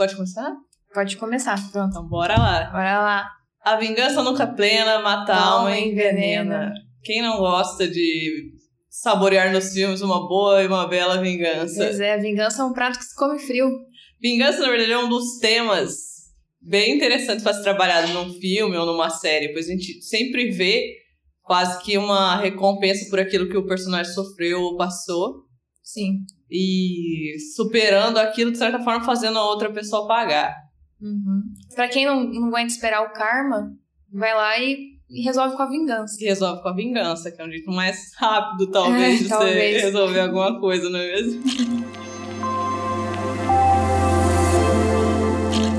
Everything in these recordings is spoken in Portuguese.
Pode começar? Pode começar. Pronto. Então, bora lá. Bora lá. A vingança nunca plena, mata a alma e envenena. Quem não gosta de saborear nos filmes uma boa e uma bela vingança? Pois é, a vingança é um prato que se come frio. Vingança, na verdade, é um dos temas bem interessantes para ser trabalhado num filme ou numa série, pois a gente sempre vê quase que uma recompensa por aquilo que o personagem sofreu ou passou. Sim. E superando aquilo, de certa forma, fazendo a outra pessoa pagar. Uhum. Pra quem não, não aguenta esperar o karma, vai lá e, e resolve com a vingança. E resolve com a vingança, que é um jeito mais rápido, talvez, É, de talvez. você resolver alguma coisa, não é mesmo?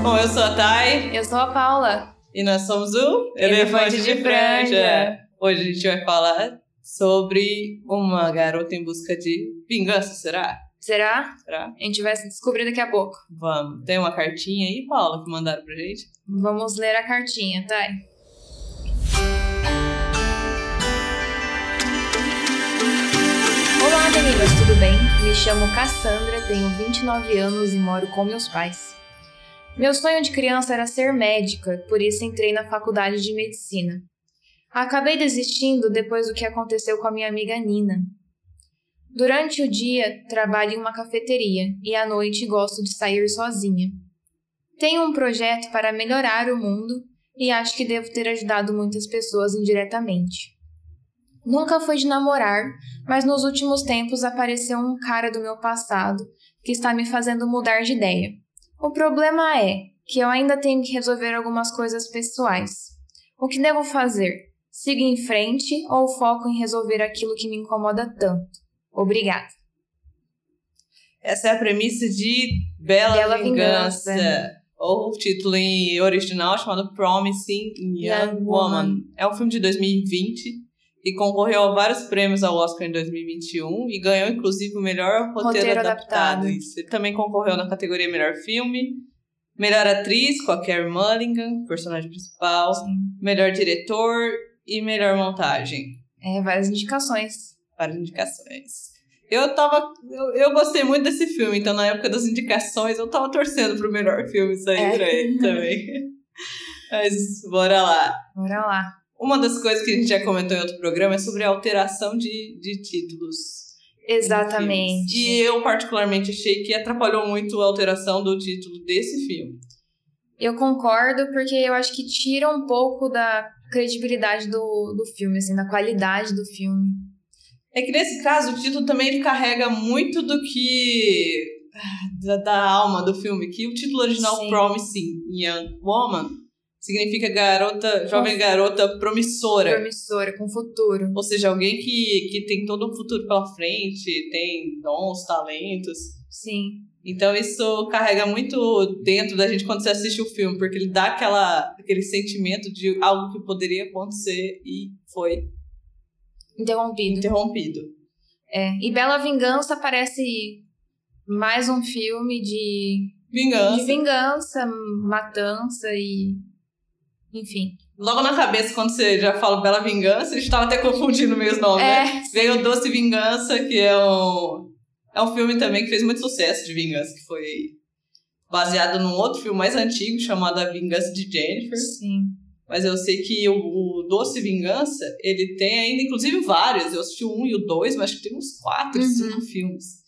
Bom, eu sou a Thay Eu sou a Paula. e nós somos o Elefante de Franja. Hoje a gente vai falar sobre uma garota em busca de vingança, será? Será? Será? A gente vai se descobrir daqui a pouco. Vamos. Tem uma cartinha aí, Paula, que mandaram pra gente? Vamos ler a cartinha, tá? Olá, meninas, tudo bem? Me chamo Cassandra, tenho 29 anos e moro com meus pais. Meu sonho de criança era ser médica, por isso entrei na faculdade de medicina. Acabei desistindo depois do que aconteceu com a minha amiga Nina. Durante o dia, trabalho em uma cafeteria e à noite gosto de sair sozinha. Tenho um projeto para melhorar o mundo e acho que devo ter ajudado muitas pessoas indiretamente. Nunca fui de namorar, mas nos últimos tempos apareceu um cara do meu passado que está me fazendo mudar de ideia. O problema é que eu ainda tenho que resolver algumas coisas pessoais. O que devo fazer? Sigo em frente ou foco em resolver aquilo que me incomoda tanto? Obrigada. Essa é a premissa de Bela, Bela Vingança. Vingança. Ou o título em original chamado Promising Young, Young Woman. Woman. É um filme de 2020 e concorreu a vários prêmios ao Oscar em 2021 e ganhou inclusive o melhor roteiro, Roteiro adaptado. adaptado. Ele também concorreu na categoria Melhor Filme, Melhor Atriz com a Carey Mulligan, personagem principal, Melhor Diretor e Melhor Montagem. É, várias indicações. Várias indicações. Eu tava. Eu, eu gostei muito desse filme, então na época das indicações eu tava torcendo pro melhor filme sair É. pra ele também. Mas bora lá. Bora lá. Uma das coisas que a gente já comentou em outro programa é sobre a alteração de, de títulos. Exatamente. E eu, particularmente, achei que atrapalhou muito a alteração do título desse filme. Eu concordo, porque eu acho que tira um pouco da credibilidade do, do filme, assim, da qualidade do filme. É que nesse caso o título também ele carrega muito do que. da, da alma do filme, que o título original Sim. Promising Young Woman significa garota, jovem garota promissora. Promissora, com futuro. Ou seja, alguém que, que tem todo um futuro pela frente, tem dons, talentos. Sim. Então isso carrega muito dentro da gente quando você assiste o filme, porque ele dá aquela, aquele sentimento de algo que poderia acontecer e foi Interrompido. interrompido. É. E Bela Vingança parece mais um filme de, Vingança. de vingança, matança e. Enfim. Logo na cabeça, quando você já fala Bela Vingança, a gente tava até confundindo meio os nomes, né? É. Veio Doce Vingança, que é um, é um filme também que fez muito sucesso de vingança, que foi baseado num outro filme mais antigo, chamado A Vingança de Jennifer. Sim. Mas eu sei que o, o Doce Vingança, ele tem ainda, inclusive, vários. Eu assisti o um e o dois, mas acho que tem uns quatro, Uhum. cinco filmes.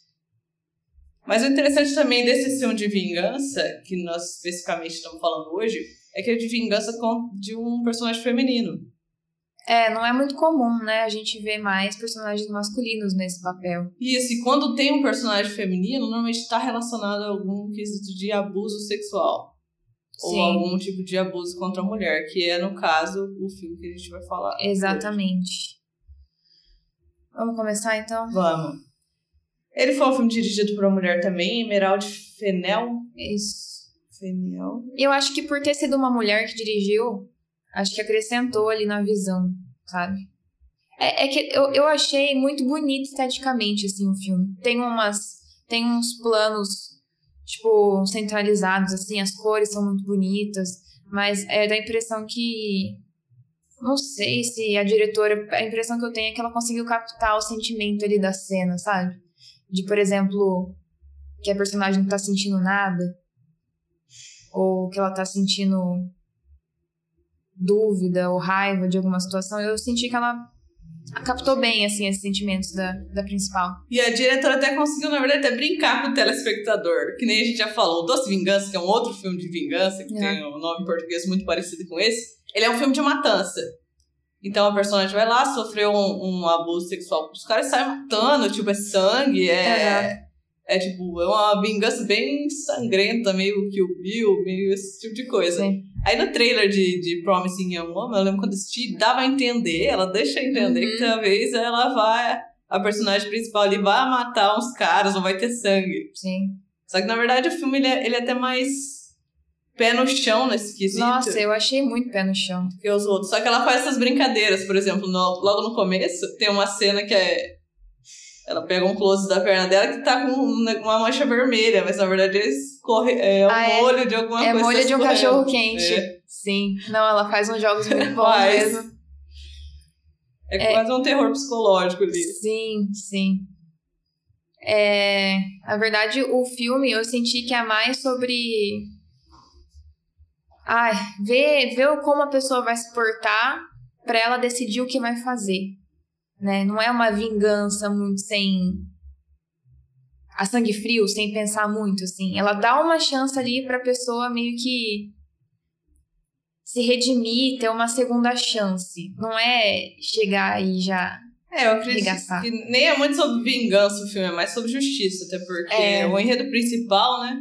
Mas o interessante também desse filme de vingança, que nós especificamente estamos falando hoje, é que é de vingança de um personagem feminino. É, não é muito comum, né? A gente vê mais personagens masculinos nesse papel. E assim, quando tem um personagem feminino, normalmente está relacionado a algum quesito de abuso sexual. Ou Sim. algum tipo de abuso contra a mulher, que é, no caso, o filme que a gente vai falar. hoje. Exatamente. Vamos começar então? Vamos. Ele foi um filme dirigido por uma mulher também, Emerald Fennell. Isso. Fennell. E eu acho que por ter sido uma mulher que dirigiu, acho que acrescentou ali na visão, sabe? É, é que eu, eu achei muito bonito esteticamente, assim, o filme. Tem umas. Tem uns planos, tipo, centralizados, assim, as cores são muito bonitas, mas é da impressão que. Não sei se a diretora. A impressão que eu tenho é que ela conseguiu captar o sentimento ali da cena, sabe? De, por exemplo, que a personagem não tá sentindo nada. ou que ela tá sentindo dúvida ou raiva de alguma situação, eu senti que ela captou bem, assim, esses sentimentos da, da principal. E a diretora até conseguiu, na verdade, até brincar com o telespectador. Que nem a gente já falou, Doce Vingança, que é um outro filme de vingança, que é. tem um nome em português muito parecido com esse. Ele é um filme de matança. Então a personagem vai lá, sofreu um, um abuso sexual os caras saem matando, tipo, é sangue, é. É tipo, é uma vingança bem sangrenta, meio que o Bill, meio esse tipo de coisa. Sim. Aí no trailer de, de Promising Young Woman, eu lembro quando assisti, dava a entender, ela deixa entender uhum. que talvez ela vai, a personagem principal ali vai matar uns caras, ou vai ter sangue. Sim. Só que na verdade o filme ele é, ele é até mais pé no chão nesse quesito. Nossa, eu achei muito pé no chão. Que os outros. Só que ela faz essas brincadeiras, por exemplo, no, logo no começo, tem uma cena que é. Ela pega um close da perna dela que tá com uma mancha vermelha, mas na verdade é, escorre, é o ah, é? molho de alguma é coisa. É molho de um cachorro quente. É. Sim. Não, ela faz uns jogos muito bons mesmo. É, é quase um terror psicológico ali. Sim, sim. É, na verdade, o filme eu senti que é mais sobre ai, ver, ver como a pessoa vai se portar para ela decidir o que vai fazer, né? Não é uma vingança muito sem a sangue frio, sem pensar muito, assim. Ela dá uma chance ali para a pessoa meio que se redimir, ter uma segunda chance. Não é chegar e já é, eu acredito que nem é muito sobre vingança o filme, é mais sobre justiça, até porque é. o enredo principal, né,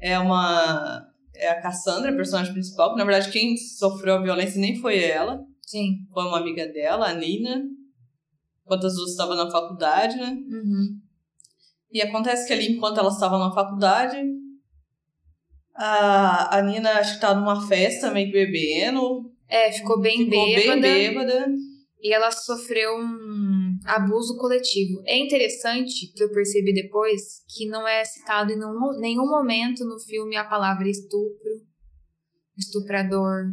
é uma é a Cassandra, a personagem principal, que na verdade quem sofreu a violência nem foi ela. Sim. Foi uma amiga dela, a Nina. Enquanto as duas estavam na faculdade, né? Uhum. E acontece que ali, enquanto elas estavam na faculdade, a, a Nina acho que tava numa festa, meio que bebendo. É, ficou bem ficou bêbada. bem bêbada. E ela sofreu um abuso coletivo. É interessante que eu percebi depois que não é citado em nenhum momento no filme a palavra estupro, estuprador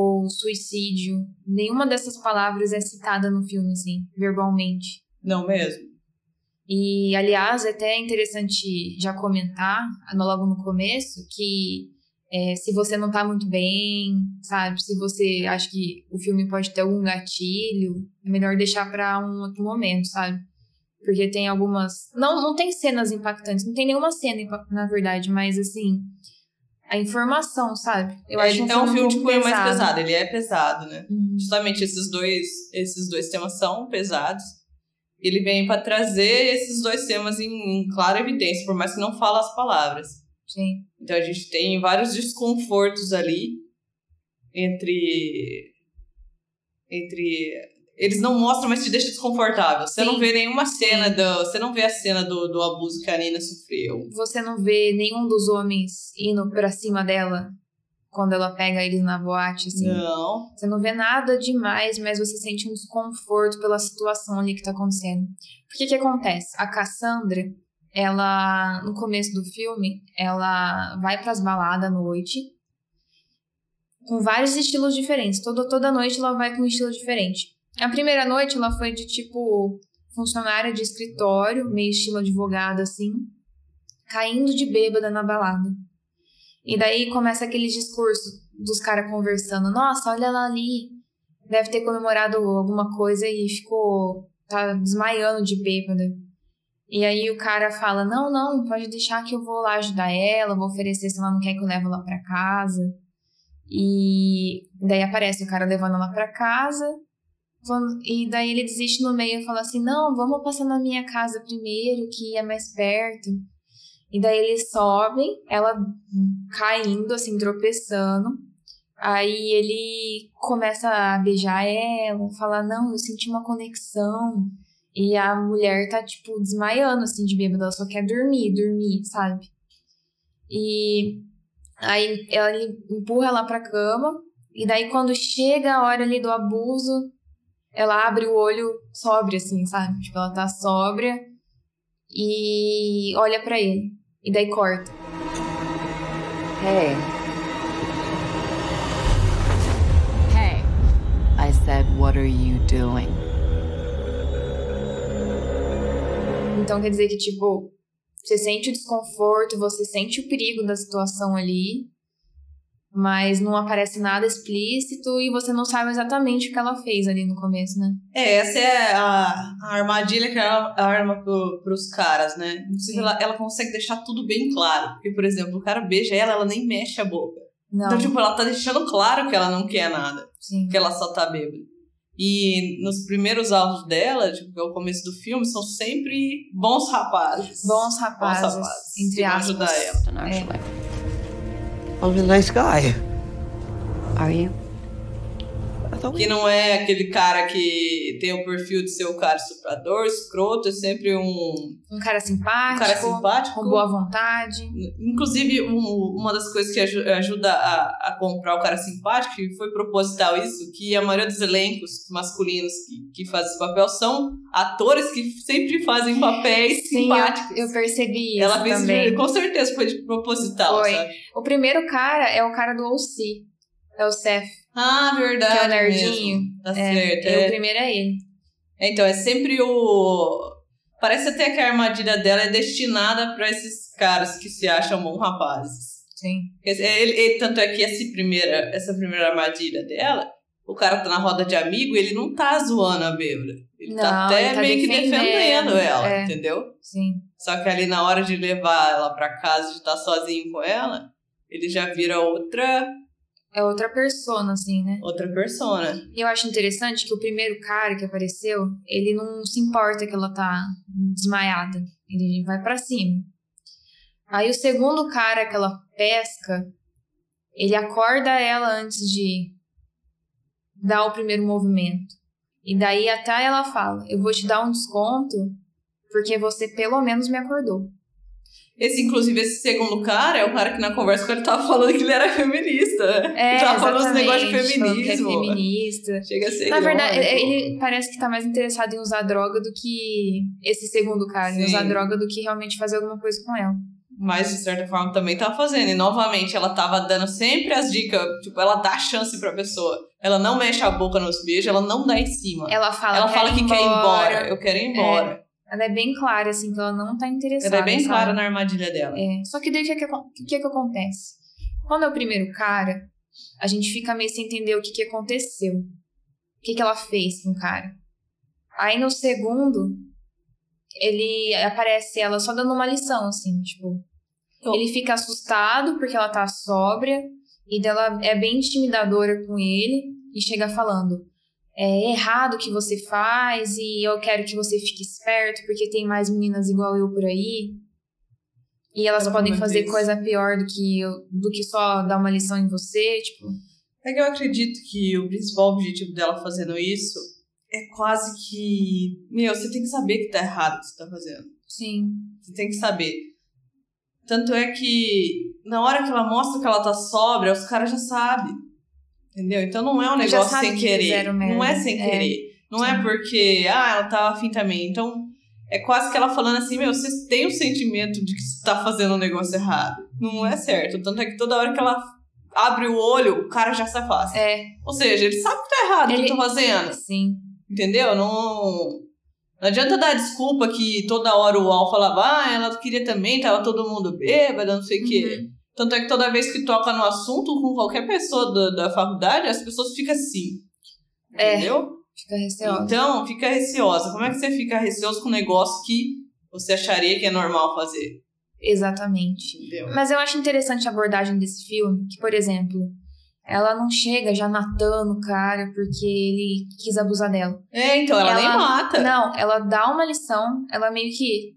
ou suicídio. Nenhuma dessas palavras é citada no filme, assim, verbalmente. Não mesmo. E, aliás, é até interessante já comentar, logo no começo, que é, se você não tá muito bem, sabe? Se você acha que o filme pode ter algum gatilho, é melhor deixar para um outro momento, sabe? Porque tem algumas. Não, não tem cenas impactantes, não tem nenhuma cena, na verdade, mas assim. A informação, sabe? Eu é, acho um é um filme, de cunho mais pesado, ele é pesado, né? Uhum. Justamente esses dois, esses dois temas são pesados. Ele vem para trazer esses dois temas em, em clara evidência, por mais que não fale as palavras. Sim. Então a gente tem vários desconfortos ali entre. Entre. Eles não mostram, mas te deixa desconfortável. Você Sim. não vê nenhuma cena do. Você não vê a cena do, do abuso que a Nina sofreu. Você não vê nenhum dos homens indo pra cima dela quando ela pega eles na boate, assim. Não. Você não vê nada demais, mas você sente um desconforto pela situação ali que tá acontecendo. Por que que acontece? A Cassandra, ela no começo do filme, ela vai para as baladas à noite com vários estilos diferentes. Toda toda noite ela vai com um estilo diferente. A primeira noite ela foi de tipo funcionária de escritório, meio estilo advogado assim, caindo de bêbada na balada. E daí começa aquele discurso dos caras conversando: "Nossa, olha ela ali, deve ter comemorado alguma coisa e ficou tá desmaiando de bêbada". E aí o cara fala: Não, não, pode deixar que eu vou lá ajudar ela, vou oferecer se ela não quer que eu leve ela para casa. E daí aparece o cara levando ela para casa. E daí ele desiste no meio e fala assim: Não, vamos passar na minha casa primeiro, que é mais perto. E daí eles sobem, ela caindo, assim, tropeçando. Aí ele começa a beijar ela, falar: Não, eu senti uma conexão. E a mulher tá, tipo, desmaiando, assim, de bêbada. Ela só quer dormir, dormir, sabe? E aí ela empurra ela pra cama. E daí, quando chega a hora ali do abuso, ela abre o olho sóbria, assim, sabe? Tipo, ela tá sóbria e olha para ele. E daí corta. Hey. Hey. I said, what are you doing? Então quer dizer que, tipo, Você sente o desconforto, você sente o perigo da situação ali, mas não aparece nada explícito e você não sabe exatamente o que ela fez ali no começo, né? É, essa é a, a armadilha que ela arma pro, pros caras, né? Inclusive, ela, ela consegue deixar tudo bem claro. Porque, por exemplo, o cara beija ela, ela nem mexe a boca. Não, Então, tipo, ela tá deixando claro que ela não quer nada. sim. Que ela só tá bêbada. E nos primeiros áudios dela, tipo, que é o começo do filme, são sempre bons rapazes. Bons rapazes, rapazes, entre aspas. ajudar ela. Actually. I'm a nice guy. Are you? We Que não é aquele cara que tem o perfil de ser o cara estuprador, escroto, é sempre um, um Um cara simpático, cara simpático. com boa vontade. Inclusive, um- uma das coisas que aju- ajuda a, a comprar o cara simpático, que foi proposital isso, que a maioria dos elencos masculinos que, que fazem esse papel são atores que sempre fazem papéis Sim, eu, simpáticos. eu percebi isso Ela fez também. com certeza foi de proposital, Foi. sabe? O primeiro cara é o cara do OC. É o Seth, Ah, verdade. que é o nerdinho. mesmo. Tá É, certo. e é. o primeiro é ele. É, Então, é sempre o. Parece até que a armadilha dela é destinada pra esses caras que se acham bons rapazes. Sim. Ele, ele- tanto é que essa primeira, essa primeira armadilha dela, o cara tá na roda de amigo e ele não tá zoando a bêbada. Ele tá Não, até ele tá meio que defendendo, defendendo ela, é. entendeu? Sim. Só que ali na hora de levar ela pra casa, de estar sozinho com ela, ele já vira outra, É outra persona, assim, né? outra persona. E eu acho interessante que o primeiro cara que apareceu, ele não se importa que ela tá desmaiada. Ele vai pra cima. Aí o segundo cara que ela pesca, ele acorda ela antes de dar o primeiro movimento. E daí até ela fala: Eu vou te dar um desconto porque você pelo menos me acordou. Esse, inclusive, esse segundo cara é o cara que na conversa com ele tava falando que ele era feminista. É, tava falando exatamente, negócios de falando que é feminismo. feminista. Chega a ser Na verdade, irônico. ele parece que tá mais interessado em usar droga do que esse segundo cara, em Sim. usar droga do que realmente fazer alguma coisa com ela. Mas, de certa forma, também tava fazendo. E, novamente, ela tava dando sempre as dicas. Tipo, ela dá chance pra pessoa. Ela não mexe a boca nos beijos, ela não dá em cima. Ela fala, ela fala "Quero que quer ir embora. Eu quero ir embora. Ela é bem clara, assim, que ela não tá interessada. Ela é bem sabe? clara na armadilha dela. É, só que daí o que, que, acon- o que que acontece? Quando é o primeiro cara, a gente fica meio sem entender o que, que aconteceu. O que, que ela fez com o cara. Aí no segundo, ele aparece ela só dando uma lição, assim, tipo. Oh. Ele fica assustado porque ela tá sóbria, e dela é bem intimidadora com ele, e chega falando. É errado o que você faz, e eu quero que você fique esperto, porque tem mais meninas igual eu por aí. E elas Ela podem fazer isso. coisa pior do que, eu, do que só dar uma lição em você, tipo. É que eu acredito que o principal objetivo dela fazendo isso é quase que. Meu, você tem que saber que tá errado o que você tá fazendo. Sim. Você tem que saber. Tanto é que na hora que ela mostra que ela tá sóbria, os caras já sabem. Entendeu? Então não é um negócio sem que querer. fizeram merda. Não é sem É. querer. Não é porque, ah, ela tava afim também. Então é quase que ela falando assim: meu, você tem o sentimento de que você tá fazendo um negócio errado. Não é certo. Tanto é que toda hora que ela abre o olho, o cara já se afasta. É, Ou seja, ele sabe que tá errado o que Ele- eu tô fazendo. sim. Entendeu? Não. Não adianta dar desculpa que toda hora o Al falava, ah, ela queria também, tava todo mundo bêbado, não sei o quê. Tanto é que toda vez que toca no assunto com qualquer pessoa da, da faculdade, as pessoas ficam assim. É. Entendeu? Fica receosa. Então, fica receosa. Como é que você fica receoso com um negócio que você acharia que é normal fazer? Exatamente. Entendeu? Mas eu acho interessante a abordagem desse filme, que, por exemplo, ela não chega já matando o cara porque ele quis abusar dela. É, então, ela, nem Ela- mata. Não, ela dá uma lição, ela meio que.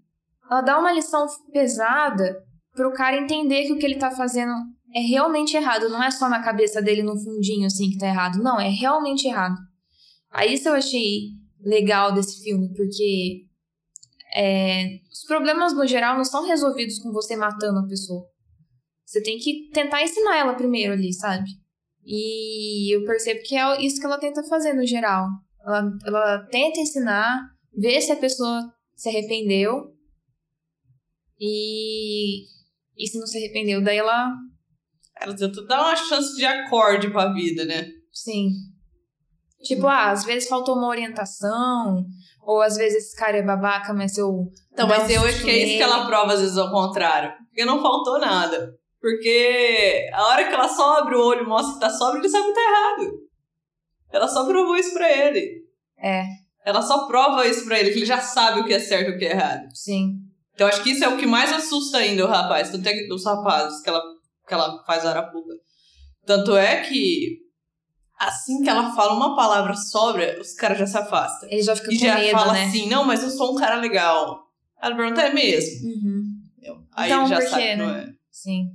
Ela dá uma lição pesada pro cara entender que o que ele tá fazendo é realmente errado. Não é só na cabeça dele, no fundinho, assim, que tá errado. Não, é realmente errado. Aí isso eu achei legal desse filme, porque é, os problemas no geral não são resolvidos com você matando a pessoa. Você tem que tentar ensinar ela primeiro ali, sabe? E eu percebo que é isso que ela tenta fazer no geral. Ela, ela tenta ensinar, ver se a pessoa se arrependeu. E, e se não se arrependeu, daí ela. Ela tenta dar uma chance de acorde pra vida, né? Sim. Tipo, ah, às vezes faltou uma orientação, ou às vezes esse cara é babaca, mas eu. Então, mas eu acho que é isso que ela prova às vezes ao contrário. Porque não faltou nada. Porque a hora que ela só abre o olho e mostra que tá sóbrio, ele sabe que tá errado. Ela só provou isso pra ele. É, Ela só prova isso pra ele, que ele já sabe o que é certo e o que é errado. sim. Então acho que isso é o que mais assusta ainda o rapaz, tanto é que dos rapazes que ela, que ela faz a arapuca. Tanto é que assim que ela fala uma palavra sóbria, os caras já se afastam. Ele já fica E com já medo, fala né? assim, não, mas eu sou um cara legal. Ela pergunta, é mesmo? Uhum. Aí Então, ele já por sabe que não né? é. Sim.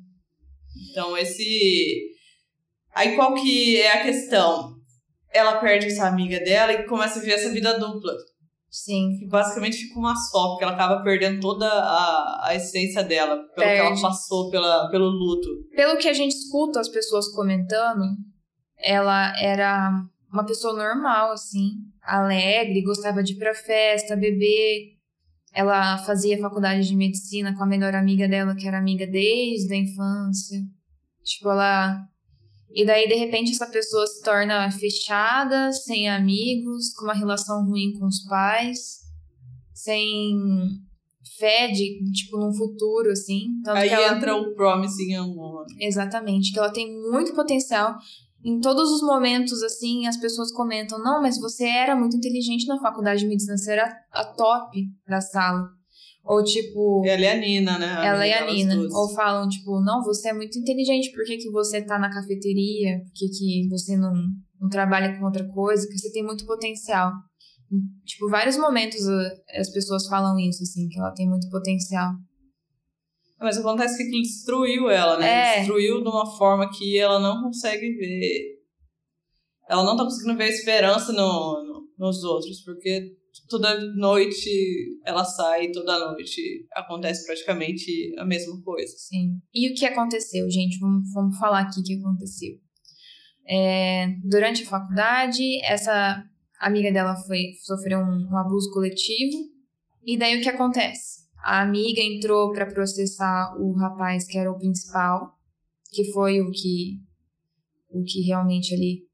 Então esse... Aí qual que é a questão? Ela perde essa amiga dela e começa a viver essa vida dupla. Sim. Que basicamente fica uma só, porque ela acaba perdendo toda a, a essência dela, pelo que ela Perde. passou pela, pelo luto. Pelo que a gente escuta as pessoas comentando, ela era uma pessoa normal, assim, alegre, gostava de ir pra festa, beber. Ela fazia faculdade de medicina com a melhor amiga dela, que era amiga desde a infância. Tipo, ela. E daí, de repente, essa pessoa se torna fechada, sem amigos, com uma relação ruim com os pais, sem fé de, tipo, num futuro, assim. Tanto Aí que ela... entra o Promising Woman. Exatamente, que ela tem muito potencial. Em todos os momentos, assim, as pessoas comentam: não, mas você era muito inteligente na faculdade de medicina, você era a top da sala. Ou tipo, Ela é a Nina, né? Ela amiga a Nina. Ou falam, tipo, não, você é muito inteligente, por que, que você tá na cafeteria? Por que, que você não, não trabalha com outra coisa? Que você tem muito potencial. Tipo, vários momentos uh, as pessoas falam isso, assim, que ela tem muito potencial. Mas acontece que aquilo destruiu ela, né? É. Destruiu de uma forma que ela não consegue ver. Ela não tá conseguindo ver a esperança no, no- nos outros, porque toda noite ela sai toda noite acontece praticamente a mesma coisa. Sim. E o que aconteceu, gente? Vamos, vamos falar aqui o que aconteceu. É, durante a faculdade, essa amiga dela foi sofreu um, um abuso coletivo. E daí o que acontece? A amiga entrou para processar o rapaz que era o principal, que foi o que o que realmente ali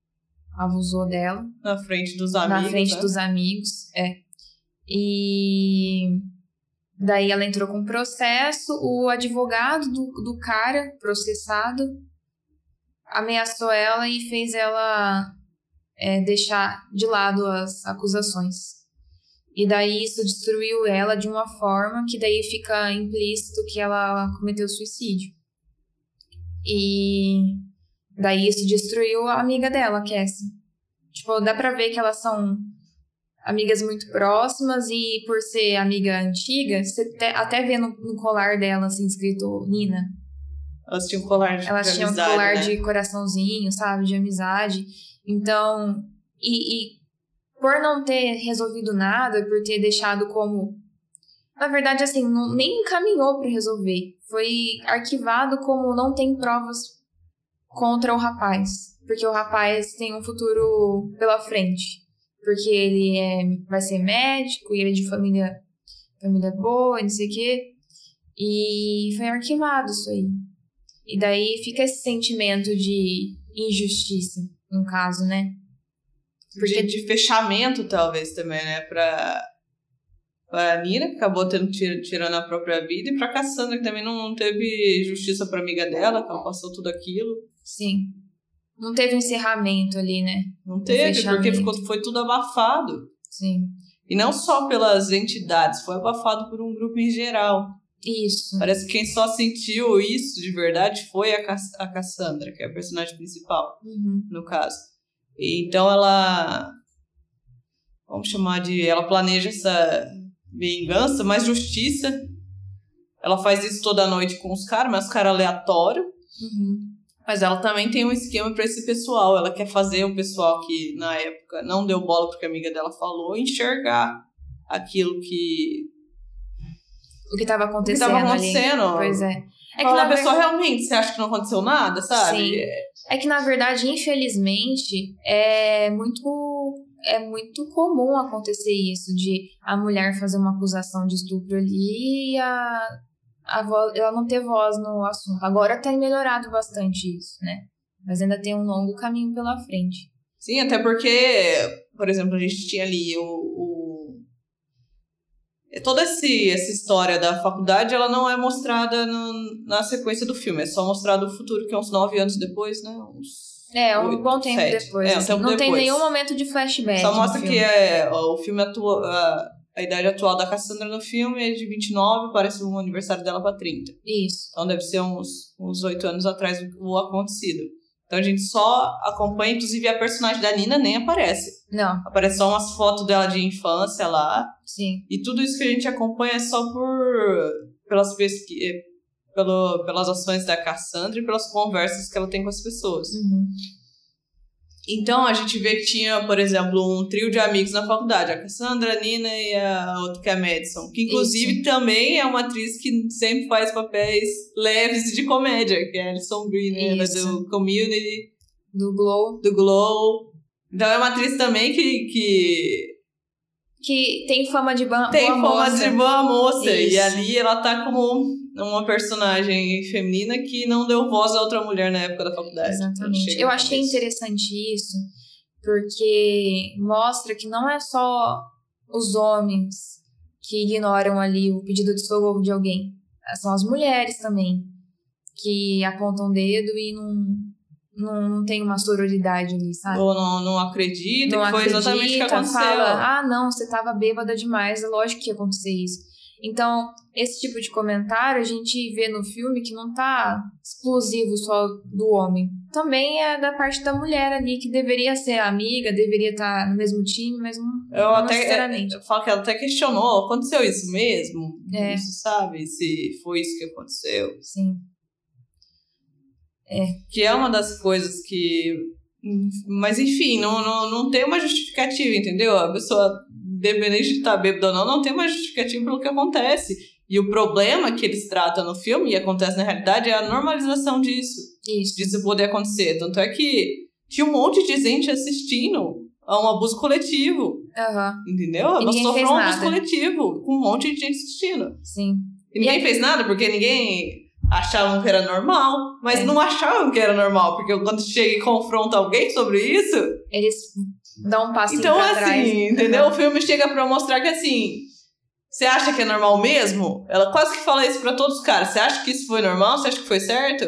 abusou dela Na frente dos amigos. na frente né? dos amigos, é. E daí ela entrou com processo, o advogado do, do cara processado ameaçou ela e fez ela é, deixar de lado as acusações. E daí isso destruiu ela de uma forma que daí fica implícito que ela cometeu suicídio. E daí isso destruiu a amiga dela, Cassie. Tipo, dá pra ver que elas são amigas muito próximas e por ser amiga antiga, você te- até vê no, no colar dela, assim, escrito Nina. Elas tinham um colar de Elas tinham um amizade, colar né? de coraçãozinho, sabe? De amizade. Então, e, e por não ter resolvido nada, por ter deixado como. Na verdade, assim, não, nem encaminhou para resolver. Foi arquivado como não tem provas contra o rapaz. Porque o rapaz tem um futuro pela frente. Porque ele é, vai ser médico e ele é de família, família boa, não sei o quê. E foi arquivado isso aí. E daí fica esse sentimento de injustiça, no caso, né? Porque de fechamento, talvez, também, né? Pra, pra Nina, que acabou tendo, tir- tirando a própria vida, e pra Cassandra, que também não teve justiça pra amiga dela, que ela passou tudo aquilo. Sim. Não teve encerramento ali, né? Não teve, porque ficou, foi tudo abafado. Sim. E não só pelas entidades, foi abafado por um grupo em geral. Isso. Parece que quem só sentiu isso de verdade foi a, Cass a Cassandra, que é a personagem principal, Uhum. no caso. E então ela. Vamos chamar de. Ela planeja essa vingança, mais justiça. Ela faz isso toda noite com os caras, mas os caras aleatórios. Uhum. Mas ela também tem um esquema pra esse pessoal. Ela quer fazer o pessoal que na época não deu bola porque a amiga dela falou enxergar aquilo que O que tava o que acontecendo, estava ali. acontecendo. Pois é. É que, Fala, na pessoa realmente, você acha que não aconteceu nada, sabe? Sim. é que, na verdade, infelizmente, é muito, é muito comum acontecer isso, de a mulher fazer uma acusação de estupro ali e a, a voz, ela não ter voz no assunto. Agora tem melhorado bastante isso, né? Mas ainda tem um longo caminho pela frente. Sim, até porque, por exemplo, a gente tinha ali o. o... Toda esse, essa história da faculdade, ela não é mostrada no, na sequência do filme. É só mostrado o futuro, que é uns nove anos depois, né? Uns É, um bom tempo depois. É, um assim. tempo não tem depois. nenhum momento de flashback. Só mostra que é, ó, o filme atua, a, idade atual da Cassandra no filme é de 29, parece um aniversário dela pra 30. Isso. Então deve ser uns uns oito anos atrás o, o acontecido. Então a gente só acompanha, inclusive a personagem da Nina nem aparece. Não, Aparece só umas fotos dela de infância lá. sim. E tudo isso que a gente acompanha é só por pelas pelo, pelas ações da Cassandra e pelas conversas que ela tem com as pessoas. Uhum. Então a gente vê que tinha, por exemplo, um trio de amigos na faculdade, a Cassandra, a Nina e a outra que é a Madison, que inclusive também é uma atriz que sempre faz papéis leves de comédia, que é a Alison Brie, né, Isso. do Community, Do Glow. do Glow. Então é uma atriz também que, que Que tem fama de ba- tem boa fama moça. de boa moça. E Isso. ali ela tá como uma personagem feminina que não deu voz a outra mulher na época da faculdade. Exatamente. Eu achei interessante isso, porque mostra que não é só os homens que ignoram ali o pedido de socorro de alguém. São as mulheres também, que apontam o dedo e não, não, não tem uma sororidade ali, sabe? Ou não, não acredita não que foi exatamente o que acredita, aconteceu. fala, ah, não, você tava bêbada demais, é lógico que ia acontecer isso. Então, esse tipo de comentário a gente vê no filme que não tá exclusivo só do homem. Também é da parte da mulher ali, que deveria ser amiga, deveria estar no mesmo time, mas não, Eu não até necessariamente. eu falo que ela até questionou, aconteceu isso mesmo? É. Se sabe se foi isso que aconteceu. Sim. Que é uma das coisas que. Mas enfim, não, não, não tem uma justificativa, entendeu? A pessoa, independente de estar bêbada ou não, não tem uma justificativa pelo que acontece. E o problema que eles tratam no filme, e acontece na realidade, é a normalização disso. Isso. disso poder acontecer. Tanto é que tinha um monte de gente assistindo a um abuso coletivo. Aham, Entendeu? E Ela sofreu um abuso coletivo, com um monte de gente assistindo. sim. E ninguém aí- fez nada, porque ninguém achavam que era normal, mas É. não achavam que era normal, porque quando chega e confronta alguém sobre isso, Eles dão um passinho então assim, trás. entendeu? O filme chega pra mostrar que assim, você acha que é normal mesmo? Ela quase que fala isso pra todos os caras. Você acha que isso foi normal? Você acha que foi certo?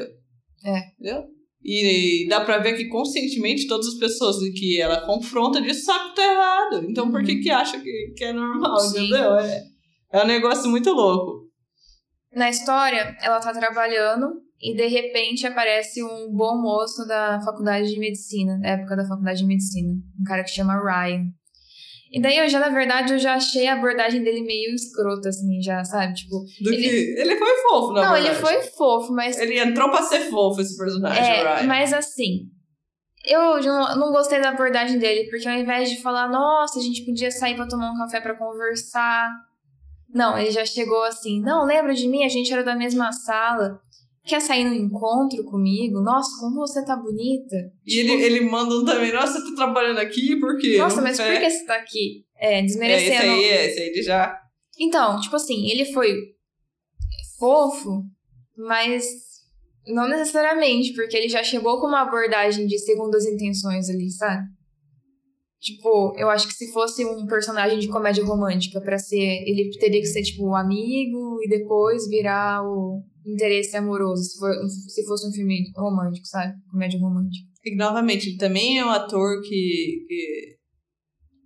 É. Entendeu? E dá pra ver que conscientemente todas as pessoas que ela confronta disso sabem que tá errado. Então por que que acha que, que é normal, Uhum. Sim. entendeu? É, é um negócio muito louco. Na história, ela tá trabalhando e de repente aparece um bom moço da faculdade de medicina, da época da faculdade de medicina, um cara que chama Ryan. E daí eu já, na verdade, eu já achei a abordagem dele meio escrota, assim, já, sabe? Tipo, Do Ele- que... Ele foi fofo, na não, verdade. ele foi fofo, mas. Ele entrou pra ser fofo, esse personagem, É, Ryan. mas assim. Eu não, não gostei da abordagem dele, porque ao invés de falar, nossa, a gente podia sair pra tomar um café pra conversar. Não, ele já chegou assim, não, lembra de mim? A gente era da mesma sala. Quer sair no encontro comigo? Nossa, como você tá bonita. E ele, ele manda um também, nossa, você tá trabalhando aqui, por quê? Nossa, mas é- por que você tá aqui? É, É, esse desmerecendo. aí, é, esse aí ele já... Então, tipo assim, ele foi fofo, mas não necessariamente, porque ele já chegou com uma abordagem de segundas intenções ali, sabe? Tipo, eu acho que se fosse um personagem de comédia romântica pra ser, ele teria que ser tipo o amigo e depois virar o interesse amoroso, se, for, se fosse um filme romântico, sabe? Comédia romântica. E, novamente, ele também é um ator que, que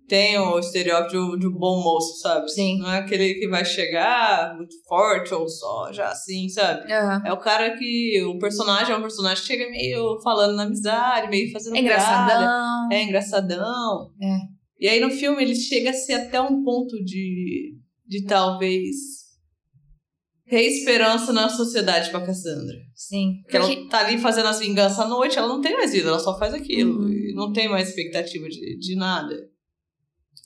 tem o estereótipo de, de um bom moço, sabe? Sim. Não é aquele que vai chegar muito forte ou só já assim, sabe? Aham. É o cara que. O personagem é um personagem que chega meio falando na amizade, meio fazendo É engraçadão. É engraçadão. É. E aí no filme ele chega a ser até um ponto de, de talvez ter esperança na sociedade pra Cassandra. Sim. Porque Porque- ela tá ali fazendo as vinganças à noite, ela não tem mais vida, ela só faz aquilo. Uhum. E não tem mais expectativa de, de nada.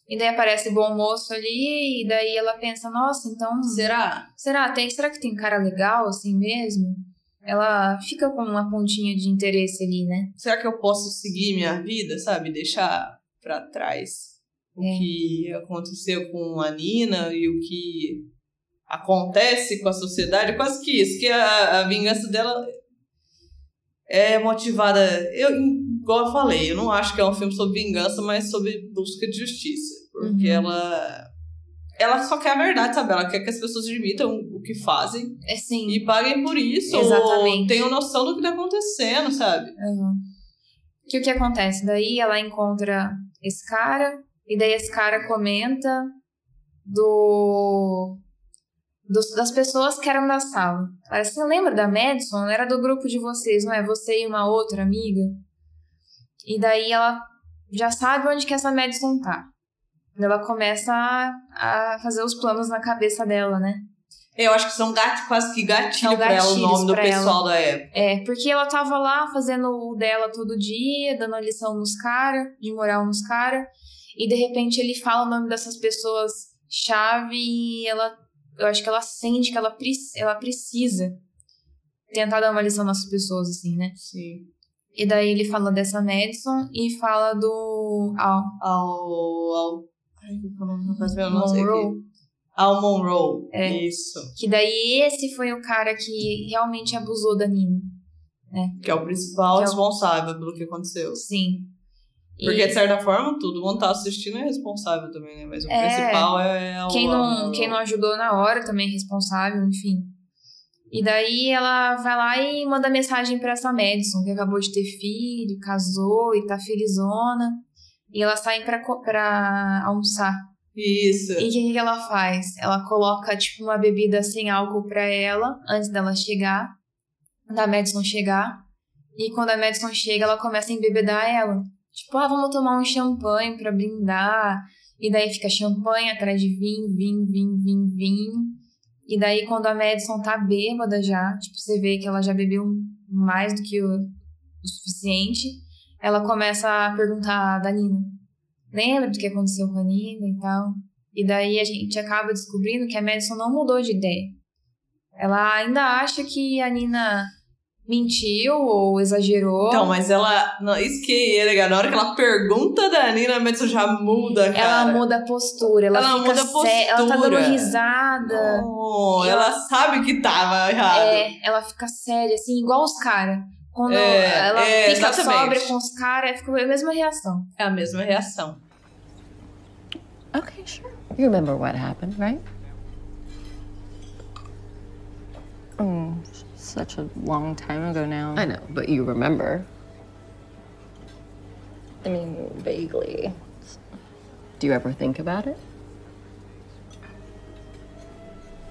E daí aparece o bom moço ali, e daí ela pensa, nossa, então. Será? Será, tem, será que tem cara legal assim mesmo? Ela fica com uma pontinha de interesse ali, né? Será que eu posso seguir minha vida, sabe? Deixar pra trás o É. que aconteceu com a Nina e o que acontece com a sociedade? Quase que isso, que a, a vingança dela é motivada. Eu, igual eu falei, eu não acho que é um filme sobre vingança, mas sobre busca de justiça. Porque Uhum. ela. Ela só quer a verdade, sabe? Ela quer que as pessoas admitam o que fazem É sim. e paguem por isso. Exatamente. Ou tenham noção do que tá acontecendo, sabe? Uhum. Que o que acontece? Daí ela encontra esse cara, e daí esse cara comenta do. Dos- das pessoas que eram da sala. Você lembra da Madison? Ela era do grupo de vocês, não é? Você e uma outra amiga. E daí ela já sabe onde que essa Madison tá. Ela começa a, a fazer os planos na cabeça dela, né? Eu acho que são gatos, quase que gatilho São pra ela o nome do pessoal da época. É, porque ela tava lá fazendo o dela todo dia, dando lição nos caras, de moral nos caras, e de repente ele fala o nome dessas pessoas chave e ela, eu acho que ela sente que ela, pre- ela precisa tentar dar uma lição nessas pessoas, assim, né? Sim. E daí ele fala dessa Madison e fala do Al. Ai, não faz meu sei aqui. Monroe, Al Monroe. É. Isso. que daí esse foi o cara que realmente abusou da Nina. Que é o principal Que é o- responsável pelo que aconteceu. Sim. Porque, de certa forma, todo mundo tá assistindo é responsável também, né? Mas o É. principal é o. Quem não, quem não ajudou na hora também é responsável, enfim. E daí ela vai lá e manda mensagem pra essa Madison, que acabou de ter filho, casou e tá felizona. E elas saem pra, pra almoçar. Isso. E o que, que ela faz? Ela coloca, tipo, uma bebida sem álcool pra ela, antes dela chegar, da Madison chegar. E quando a Madison chega, ela começa a embebedar ela. Tipo, ah, vamos tomar um champanhe pra brindar. E daí fica champanhe atrás de vinho, vinho, vinho, vinho, vinho. E daí, quando a Madison tá bêbada já, tipo, você vê que ela já bebeu mais do que o, o suficiente, ela começa a perguntar da Nina. Lembra do que aconteceu com a Nina e tal? E daí a gente acaba descobrindo que a Madison não mudou de ideia. Ela ainda acha que a Nina mentiu ou exagerou. Então, mas ela. Não, isso que é legal. Na hora que ela pergunta da Nina, a Madison já muda, cara. ela muda a postura, ela, Ela fica muda a sé- ela tá dando postura. risada. Oh, ela... ela- sabe que tava errado. É, ela fica séria, assim, igual os caras. Quando É, ela é, fica exatamente. sóbria com os caras, fica a mesma reação. É a mesma reação. Okay, sure. You remember what happened, right? Oh, such a long time ago now. I know, but you remember. I mean, vaguely. Do you ever think about it?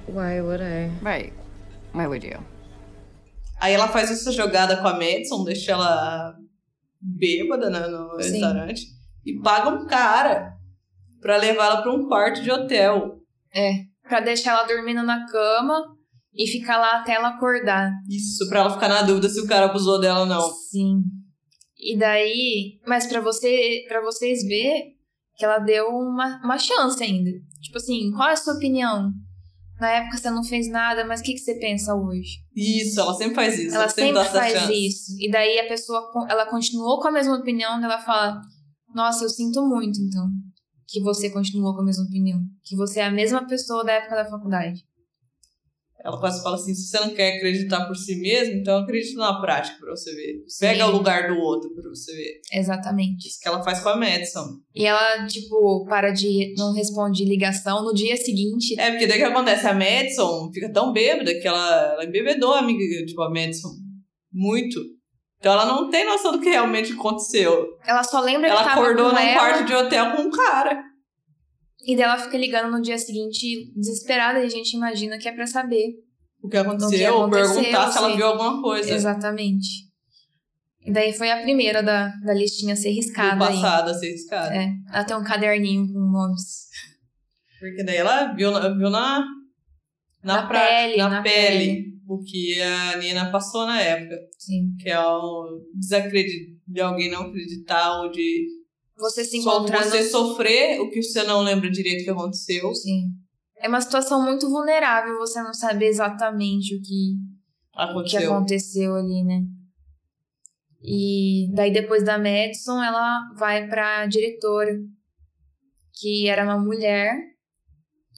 Why would I? Right. Why would you? Aí ela faz essa jogada com a Madison, deixa ela bêbada né, no Sim. restaurante e paga um cara pra levar ela pra um quarto de hotel. Pra deixar ela dormindo na cama e ficar lá até ela acordar. Isso, pra ela ficar na dúvida se o cara abusou dela ou não. Sim. E daí, mas pra você, para vocês ver que ela deu uma, uma chance ainda. Tipo assim, qual é a sua opinião? Na época você não fez nada, mas o que, que você pensa hoje? Isso, ela sempre faz isso. ela sempre essa faz chance. isso. E daí a pessoa, ela continuou com a mesma opinião, ela fala: Nossa, eu sinto muito, então, que você continuou com a mesma opinião. Que você é a mesma pessoa da época da faculdade. Ela quase fala assim: se você não quer acreditar por si mesmo, então acredita na prática pra você ver. Pega Sim. o lugar do outro pra você ver. Exatamente. Isso que ela faz com a Madison. E ela, tipo, para de. não responde ligação. No dia seguinte, É, porque daí que acontece? A Madison fica tão bêbada que ela, ela embebedou a amiga, tipo, a Madison. Muito. Então ela não tem noção do que realmente aconteceu. ela só lembra Ela que tava acordou num ela. quarto de hotel com um cara. E daí ela fica ligando no dia seguinte, desesperada, e a gente imagina que é pra saber. O que aconteceu, O que ou aconteceu, perguntar se ela viu alguma coisa Exatamente. E daí foi a primeira da, da listinha ser do riscada aí. passado a ser riscada. É, ela tem um caderninho com nomes. Porque daí ela viu, na- viu na, na, Na pele, na, na pele, pele. o que a Nina passou na época. Sim. Que é o desacredito de alguém não acreditar ou de Você se só encontrando. você sofrer o que você não lembra direito que aconteceu. Sim. É uma situação muito vulnerável você não saber exatamente o que, o que Aconteceu. aconteceu ali, né? E daí depois da Madison, ela vai pra diretora, que era uma mulher,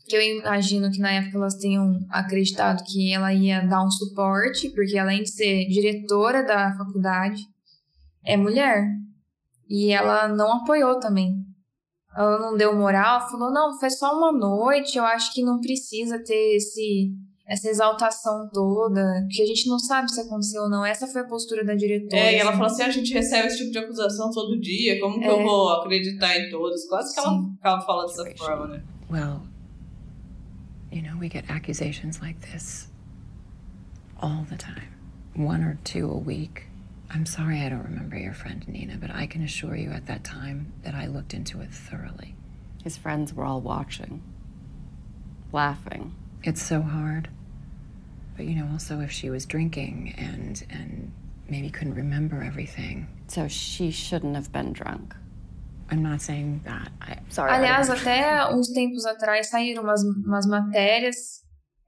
que eu imagino que na época elas tenham acreditado que ela ia dar um suporte, porque além de ser diretora da faculdade, é mulher. E ela não apoiou também. Ela não deu moral, falou: não, foi só uma noite, eu acho que não precisa ter esse, essa exaltação toda, que a gente não sabe se aconteceu ou não. Essa foi a postura da diretora. É, e ela falou assim: a gente recebe esse tipo de acusação todo dia, como que É. eu vou acreditar em todos? Quase que ela ficava falando dessa forma, né? Well, you know, we get accusations like this all the time. One or two a week. I'm sorry I don't remember your friend Nina, but I can assure you at that time that I looked into it thoroughly. His friends were all watching, laughing. It's so hard. But you know, also if she was drinking and and maybe couldn't remember everything. So she shouldn't have been drunk. I'm not saying that. I sorry. Aliás, até uns tempos atrás saíram umas, umas matérias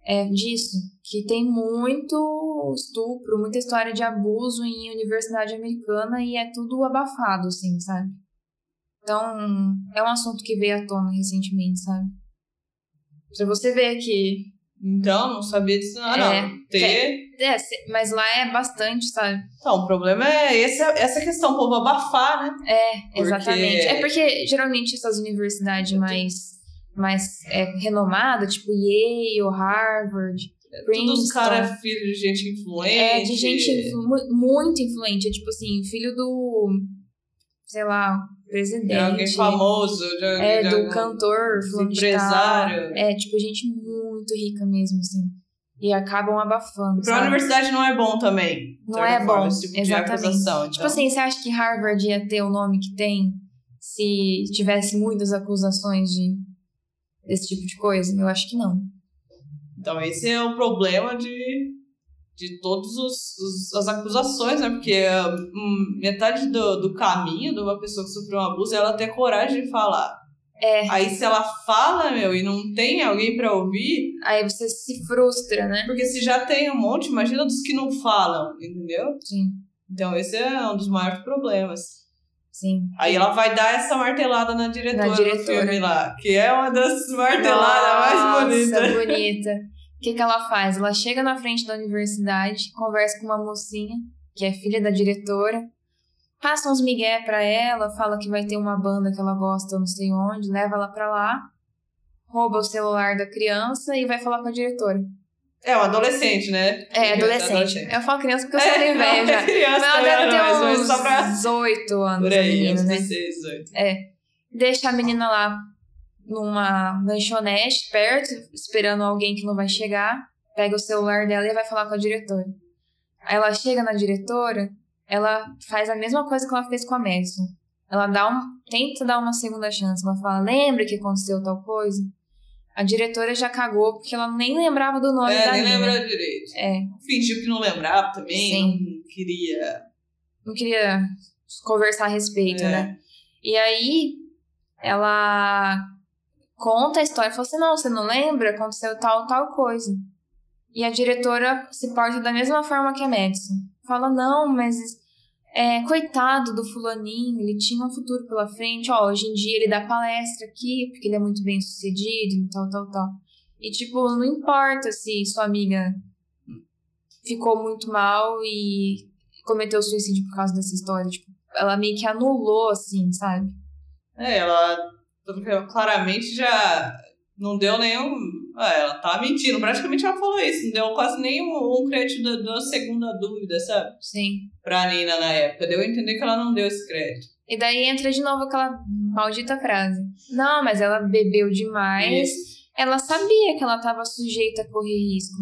é, disso, que tem muito estupro, muita história de abuso em universidade americana e é tudo abafado, assim, sabe? Então, é um assunto que veio à tona recentemente, sabe? Pra você ver que. Então, não sabia disso, não. É, não. Ter. É, se- mas lá é bastante, sabe? Então, o problema é esse, essa questão, o povo abafar, né? É, Porque- exatamente. É porque geralmente essas universidades mais, mais é, renomadas, tipo Yale, Harvard, Todos Princeton. os caras é filho de gente influente. É, de gente mu- muito influente. É tipo assim, filho do. Sei lá, presidente. de alguém famoso, de, É, de do algum cantor, empresário. É, tipo, gente muito rica mesmo, assim. E acabam abafando. Pra sabe? universidade não é bom também. Não é forma, bom, esse tipo de exatamente. acusação. Tipo então. assim, você acha que Harvard ia ter o nome que tem se tivesse muitas acusações de desse tipo de coisa? Eu acho que não. Então, esse é o problema de, de todas as acusações, né? Porque hum, metade do, do caminho de uma pessoa que sofreu um abuso é ela ter coragem de falar. É. Aí, se ela fala, meu, e não tem alguém pra ouvir, Aí você se frustra, né? porque se já tem um monte, imagina dos que não falam, entendeu? Sim, Então, esse é um dos maiores problemas. Sim. Aí ela vai dar essa martelada na diretora, Na diretora. do filme lá, que é uma das marteladas mais bonitas. Nossa, bonita. O que, que ela faz? Ela chega na frente da universidade, conversa com uma mocinha, que é filha da diretora, passa uns migué pra ela, fala que vai ter uma banda que ela gosta não sei onde, leva ela pra lá, rouba o celular da criança e vai falar com a diretora. É, um adolescente, né? É, adolescente. Eu falo criança porque eu sou É, velha já. é criança Mas ela deve ter uns só pra- 18 anos, Por aí, menina, uns né? 16, 18. deixa a menina lá numa lanchonete perto, esperando alguém que não vai chegar, pega o celular dela e vai falar com a diretora. Aí ela chega na diretora, ela faz a mesma coisa que ela fez com a Madison. Ela dá um, tenta dar uma segunda chance. Ela fala, lembra que aconteceu tal coisa? A diretora já cagou porque ela nem lembrava do nome É, da nem menina. lembra direito. É, Fingiu que não lembrava também, Sim. não queria. não queria conversar a respeito, É. né? E aí, ela conta a história, fala assim, não, você não lembra? Aconteceu tal, tal coisa. E a diretora se porta da mesma forma que a Madison. Fala, não, mas é, coitado do fulaninho, ele tinha um futuro pela frente, ó, hoje em dia ele dá palestra aqui, porque ele é muito bem sucedido, tal, tal, tal. E, tipo, não importa se sua amiga ficou muito mal e cometeu suicídio por causa dessa história, tipo, ela meio que anulou, assim, sabe? É, ela claramente já não deu nenhum. Ah, ela tá mentindo. Praticamente ela falou isso. Não deu quase nenhum um crédito da, da segunda dúvida, sabe? Sim. Pra Nina na época. Deu a entender que ela não deu esse crédito. E daí entra de novo aquela maldita frase. Não, mas ela bebeu demais. Isso. Ela sabia que ela estava sujeita a correr risco,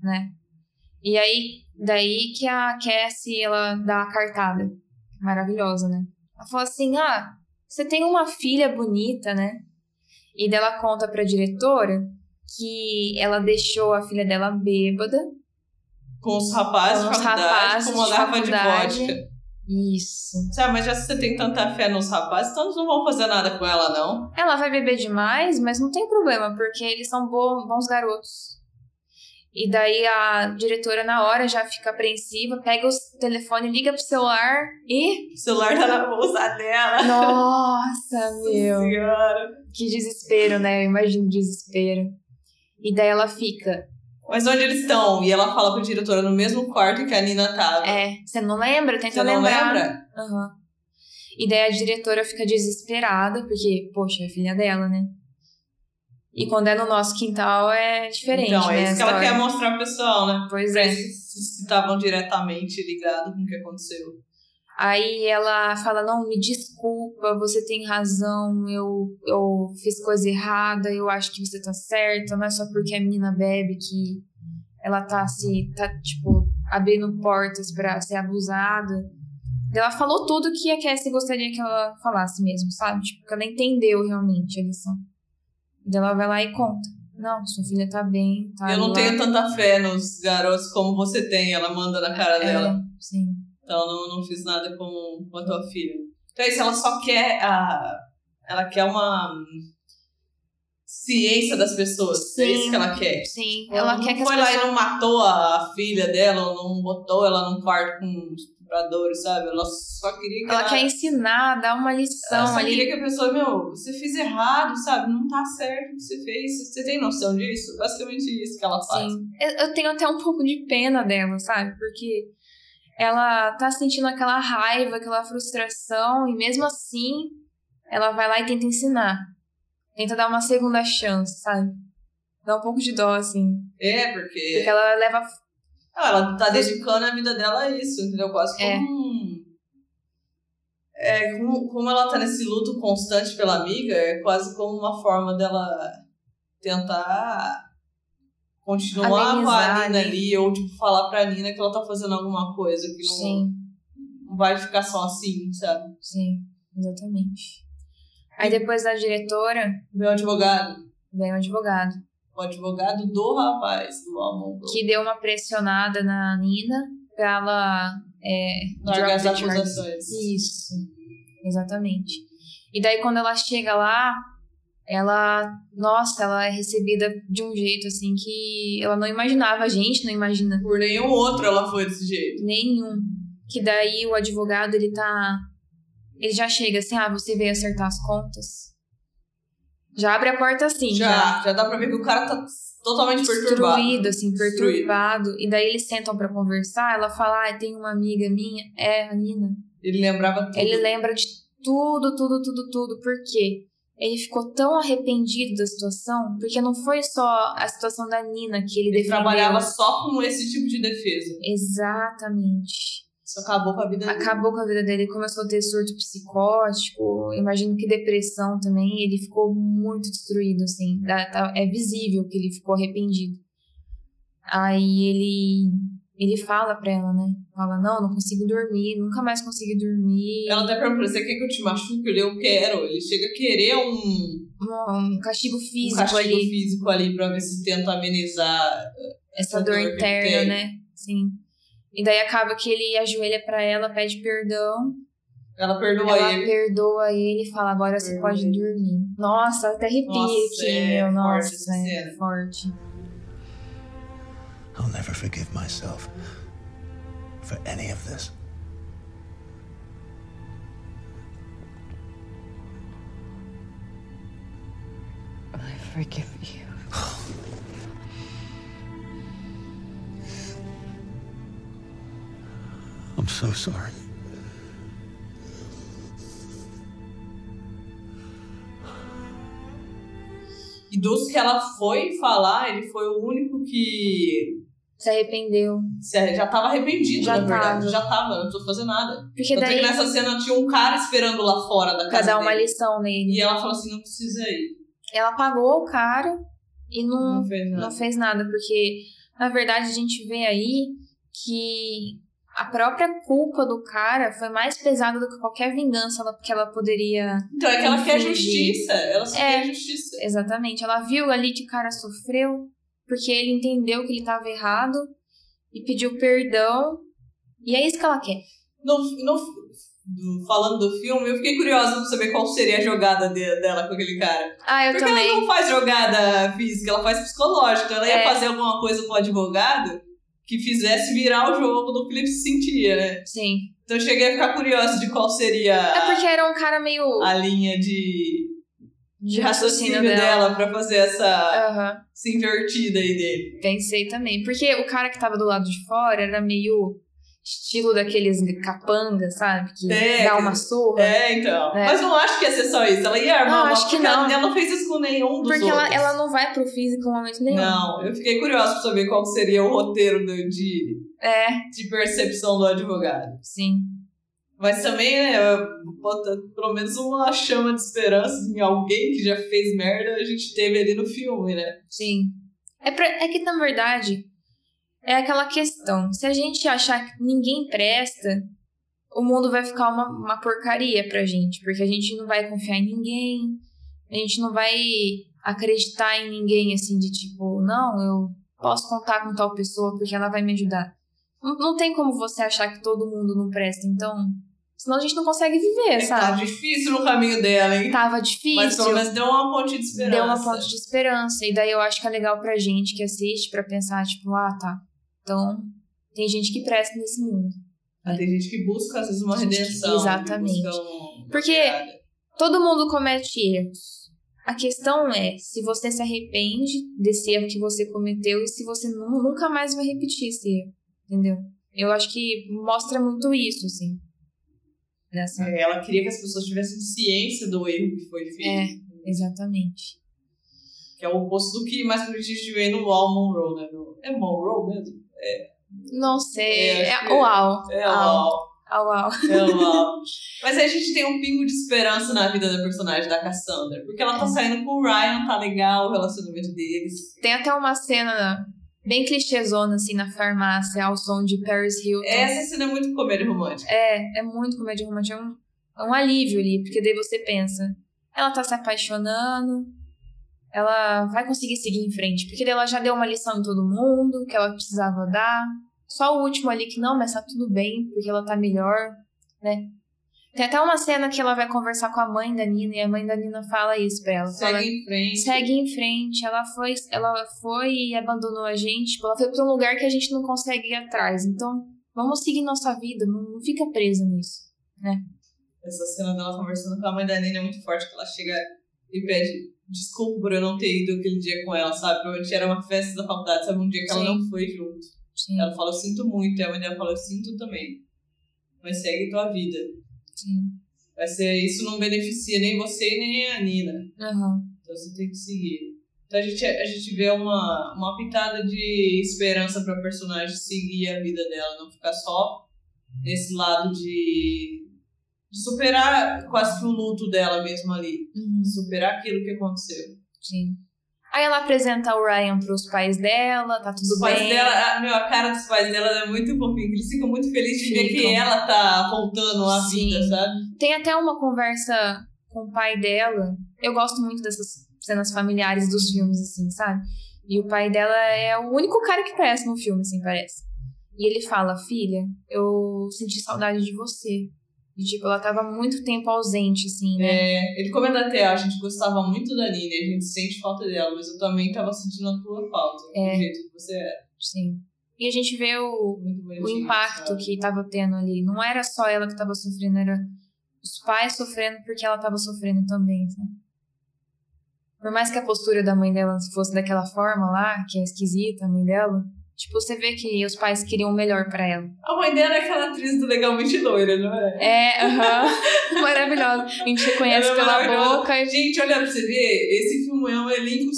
né? E aí, daí que a Cassie, ela dá a cartada. Maravilhosa, né? Ela fala assim, ah, você tem uma filha bonita, né? E daí ela conta pra diretora que ela deixou a filha dela bêbada. Com os rapazes Com os faculdade, rapazes com uma de garrafa de vodka. Isso. Sabe, mas já se você tem tanta fé nos rapazes, então eles não vão fazer nada com ela, não. Ela vai beber demais, mas não tem problema, porque eles são bo- bons garotos. E daí a diretora, na hora, já fica apreensiva, pega o telefone, liga pro celular e. O celular tá na bolsa dela. Nossa, meu! Senhora. Que desespero, né? Eu imagino o desespero. E daí ela fica Mas onde eles estão? E ela fala pra diretora no mesmo quarto que a Nina tava. É, você não lembra? Tenta Você não lembrar. lembra? Aham. E daí a diretora fica desesperada, porque, poxa, é filha dela, né? E quando é no nosso quintal é diferente, então, né? é isso a que ela quer mostrar pro pessoal, né? Pois Pra é. eles se estavam diretamente ligados com o que aconteceu. Aí ela fala, não, me desculpa, você tem razão, eu, eu fiz coisa errada, eu acho que você tá certa, não é só porque a menina bebe que ela tá se, tá, tipo, abrindo portas pra ser abusada. Ela falou tudo que a Cassie gostaria que ela falasse mesmo, sabe? Tipo, que ela entendeu realmente a lição. Daí ela vai lá e conta. Não, sua filha tá bem, tá eu não lá. tenho tanta fé nos garotos como você tem, ela manda na cara dela. É, sim. Então não, não fiz nada com, com a tua filha. Então é isso, ela só quer a. Ela quer uma ciência das pessoas. É isso que ela quer. Sim, Ela ela não quer que as foi lá pessoas... e não matou a filha dela, ou não botou ela num quarto com estupradores, sabe? Ela só queria que Ela ela. quer ensinar, dar uma ela lição só ali. queria que a pessoa, meu, você fez errado, sabe? Não tá certo o que você fez. Você tem noção disso? Basicamente isso que ela faz. Sim. Eu tenho até um pouco de pena dela, sabe? Porque ela tá sentindo aquela raiva, aquela frustração, e mesmo assim, ela vai lá e tenta ensinar. Tenta dar uma segunda chance, sabe? Dá um pouco de dó, assim. É, porque. Porque ela leva. Ah, ela tá dedicando a vida dela a isso, entendeu? Quase como. É. um- É, como, como ela tá nesse luto constante pela amiga, é quase como uma forma dela tentar continuar com a Nina ali. ou tipo, falar pra Nina que ela tá fazendo alguma coisa, que não, Sim, não vai ficar só assim, sabe? sim, exatamente. Aí depois da diretora, Meu advogado, vem o advogado. o advogado do rapaz, do amor. que deu uma pressionada na Nina pra ela é, Largar as acusações. Isso, exatamente. E daí quando ela chega lá, ela, nossa, ela é recebida de um jeito assim que ela não imaginava, a gente não imagina Por nenhum outro ela foi desse jeito. nenhum. Que daí o advogado, ele tá ele já chega assim, ah, você veio acertar as contas. Já abre a porta assim, Já, já dá pra ver que o cara tá totalmente perturbado. destruído, assim, Destruído. perturbado. E daí eles sentam pra conversar. Ela fala: Ah, tem uma amiga minha. É, a Nina. Ele lembrava tudo. Ele lembra de tudo, tudo, tudo, tudo. Por quê? Ele ficou tão arrependido da situação, porque não foi só a situação da Nina que ele, Ele defendeu. trabalhava só com esse tipo de defesa. Exatamente. Isso acabou com a vida dele. Acabou com a vida dele, começou a ter surto psicótico, imagino que depressão também, ele ficou muito destruído, assim, é visível que ele ficou arrependido. Aí ele, ele fala pra ela, né, fala, não, não consigo dormir, nunca mais consegui dormir, Ela até perguntou, você quer que eu te machuque? Ele, eu quero. Ele chega a querer um, um um castigo físico castigo ali, físico ali pra ver se tenta amenizar. essa essa dor dor interna, né, sim. E daí acaba que ele ajoelha pra ela, pede perdão, Ela perdoa Ela ele. perdoa ele e fala, agora você Perdoa pode ele. dormir. Nossa, até arrepia Nossa, aqui, é meu. forte Nossa, essa é cena. forte. I'll never forgive myself for any of this. I forgive you. I'm so sorry. E dos que ela foi falar, ele foi o único que Se arrependeu. se- já tava arrependido, Já na verdade. tava. Já tava, não precisou fazer nada. Porque Tanto é daí, que nessa cena tinha um cara esperando lá fora da pra casa dar uma dele. lição nele. E ela falou assim, não precisa ir. Ela pagou o cara e não, Não fez nada. não fez nada. Porque, na verdade, a gente vê aí que a própria culpa do cara foi mais pesada do que qualquer vingança que ela poderia Então é que ela quer justiça. Ela só É. quer justiça. Exatamente. Ela viu ali que o cara sofreu, porque ele entendeu que ele estava errado e pediu perdão. E é isso que ela quer. No, no, do- falando do filme, eu fiquei curiosa pra saber qual seria a jogada de- dela com aquele cara. Ah, eu Porque também. ela não faz jogada física, ela faz psicológica. Ela ia É. fazer alguma coisa com o advogado que fizesse virar o jogo do ele se sentia, né? Sim. Então eu cheguei a ficar curiosa de qual seria É porque era um cara meio. a linha de, de raciocínio dela pra fazer essa, Aham. essa invertida aí dele. Pensei também. Porque o cara que tava do lado de fora era meio estilo daqueles capanga, sabe? Que É, dá uma surra. É, então. É. Mas não acho que ia ser só isso. Ela ia armar Não, acho que não. Ela não fez isso com nenhum dos Porque ela, ela não vai pro físico momento nenhum. Não, eu fiquei curiosa pra saber qual seria o roteiro do- de, É, de percepção do advogado. sim. Mas também, né, bota pelo menos uma chama de esperança em alguém que já fez merda, a gente teve ali no filme, né? Sim. É, pra- é que, na verdade, é aquela questão. Se a gente achar que ninguém presta, o mundo vai ficar uma, uma porcaria pra gente. Porque a gente não vai confiar em ninguém, a gente não vai acreditar em ninguém, assim, de tipo, não, eu posso contar com tal pessoa porque ela vai me ajudar. Não, não tem como você achar que todo mundo não presta, então... Senão a gente não consegue viver, É, tá sabe? difícil no caminho dela, hein? Tava difícil. Mas pelo menos deu uma ponte de esperança. Deu uma ponte de esperança. E daí eu acho que é legal pra gente que assiste pra pensar, tipo, ah, tá. Então, tem gente que presta nesse mundo. Ah, tem gente que busca, às vezes, uma redenção. exatamente. que busca um- Porque- Todo mundo comete erros. A questão é se você se arrepende desse erro que você cometeu e se você nu- nunca mais vai repetir esse erro. Entendeu? Eu acho que mostra muito isso, assim. Nessa. É, ela queria que as pessoas tivessem ciência do erro que foi feito. É. Exatamente. Que é o oposto do que mais pra gente vê no Wall Monroe, né? É Monroe mesmo? Não sei. É, É, acho que- uau. É o Au. Au. É. Mas aí a gente tem um pingo de esperança na vida da personagem da Cassandra. Porque ela tá saindo com o Ryan, tá legal o relacionamento deles. Tem até uma cena bem clichêzona, assim, na farmácia, ao som de Paris Hilton. Essa cena é muito comédia romântica. É, é muito comédia romântica. É um, é um alívio ali, porque daí você pensa, ela tá se apaixonando, ela vai conseguir seguir em frente, porque ela já deu uma lição em todo mundo que ela precisava dar. Só o último ali que não, mas tá tudo bem, porque ela tá melhor, né? Tem até uma cena que ela vai conversar com a mãe da Nina e a mãe da Nina fala isso pra ela. fala, Segue em frente. Segue em frente. Ela foi, ela foi e abandonou a gente. Tipo, ela foi pra um lugar que a gente não consegue ir atrás. Então, vamos seguir nossa vida. Não, não fica presa nisso. Essa cena dela conversando com a mãe da Nina é muito forte, que ela chega e pede desculpa por eu não ter ido aquele dia com ela, sabe? Provavelmente era uma festa da faculdade, sabe? Um dia que ela Sim. não foi junto. Sim. Ela fala, eu sinto muito. E a mãe dela fala, eu sinto também. Mas segue tua vida. Sim. Vai ser, isso não beneficia nem você e nem a Nina. Aham. Então você tem que seguir. Então a gente, a gente vê uma, uma pitada de esperança pra personagem seguir a vida dela, não ficar só nesse lado de, de superar quase que o luto dela mesmo ali. Uhum. Superar aquilo que aconteceu. Sim. Aí ela apresenta o Ryan pros pais dela, tá tudo Os pais bem. dela, a, meu, a cara dos pais dela é muito fofinha. Eles ficam muito felizes de ver que ela tá apontando a Sim. vida, sabe? Tem até uma conversa com o pai dela. Eu gosto muito dessas cenas familiares dos filmes, assim, sabe? E o pai dela é o único cara que presta no filme, assim, parece. E ele fala, filha, eu senti saudade de você. E, tipo, ela tava muito tempo ausente, assim, né? É, ele comenta até, a gente gostava muito da Nina, a gente sente falta dela, mas eu também tava sentindo a tua falta, É. do jeito que você é. Sim. E a gente vê o, o impacto sabe? que tava tendo ali. Não era só ela que tava sofrendo, era os pais sofrendo porque ela tava sofrendo também, né? Por mais que a postura da mãe dela fosse daquela forma lá, que é esquisita, a mãe dela, tipo, você vê que os pais queriam o melhor pra ela. A mãe dela é aquela atriz do Legalmente Loira, não é? É, aham. Maravilhosa. A gente reconhece é pela boca. Gente, olha pra você ver, esse filme é um elenco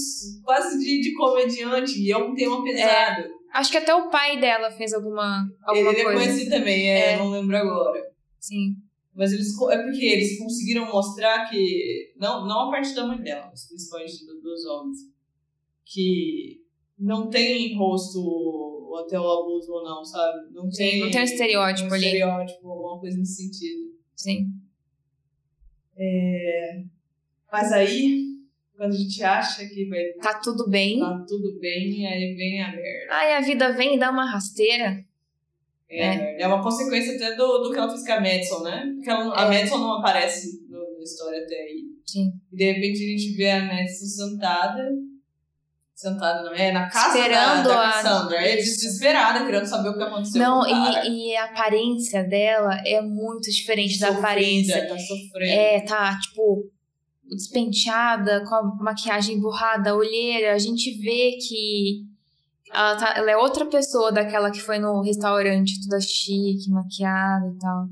quase de, de comediante e é um tema pesado. Acho que até o pai dela fez alguma, alguma ele é coisa. conhecido também, é, É. não lembro agora. Sim. Mas eles, é porque eles conseguiram mostrar que, não, não a parte da mãe dela, mas principalmente do- dos homens, que não tem rosto até o abuso ou não, sabe? Não tem, não tem um estereótipo um ali. estereótipo, alguma coisa nesse sentido. Sim. Mas aí, quando a gente acha que vai Tá tudo bem. estar tudo bem, aí vem a merda. Ai, a vida vem e dá uma rasteira. É, merda. é uma consequência até do, do que ela fez com a Madison, né? Porque ela, a É. Madison não aparece no- na história até aí. Sim. E de repente a gente vê a Madison sentada. Sentada, não é? Na casa Esperando da, da a- Cassandra. É Isso. desesperada, querendo saber o que aconteceu Não, com cara. e, e a aparência dela é muito diferente da Sofrida, aparência. Tá sofrendo. É, tá, tipo, despenteada, com a maquiagem borrada, a olheira, a gente vê que ela, tá, ela é outra pessoa daquela que foi no restaurante, toda chique, maquiada e tal.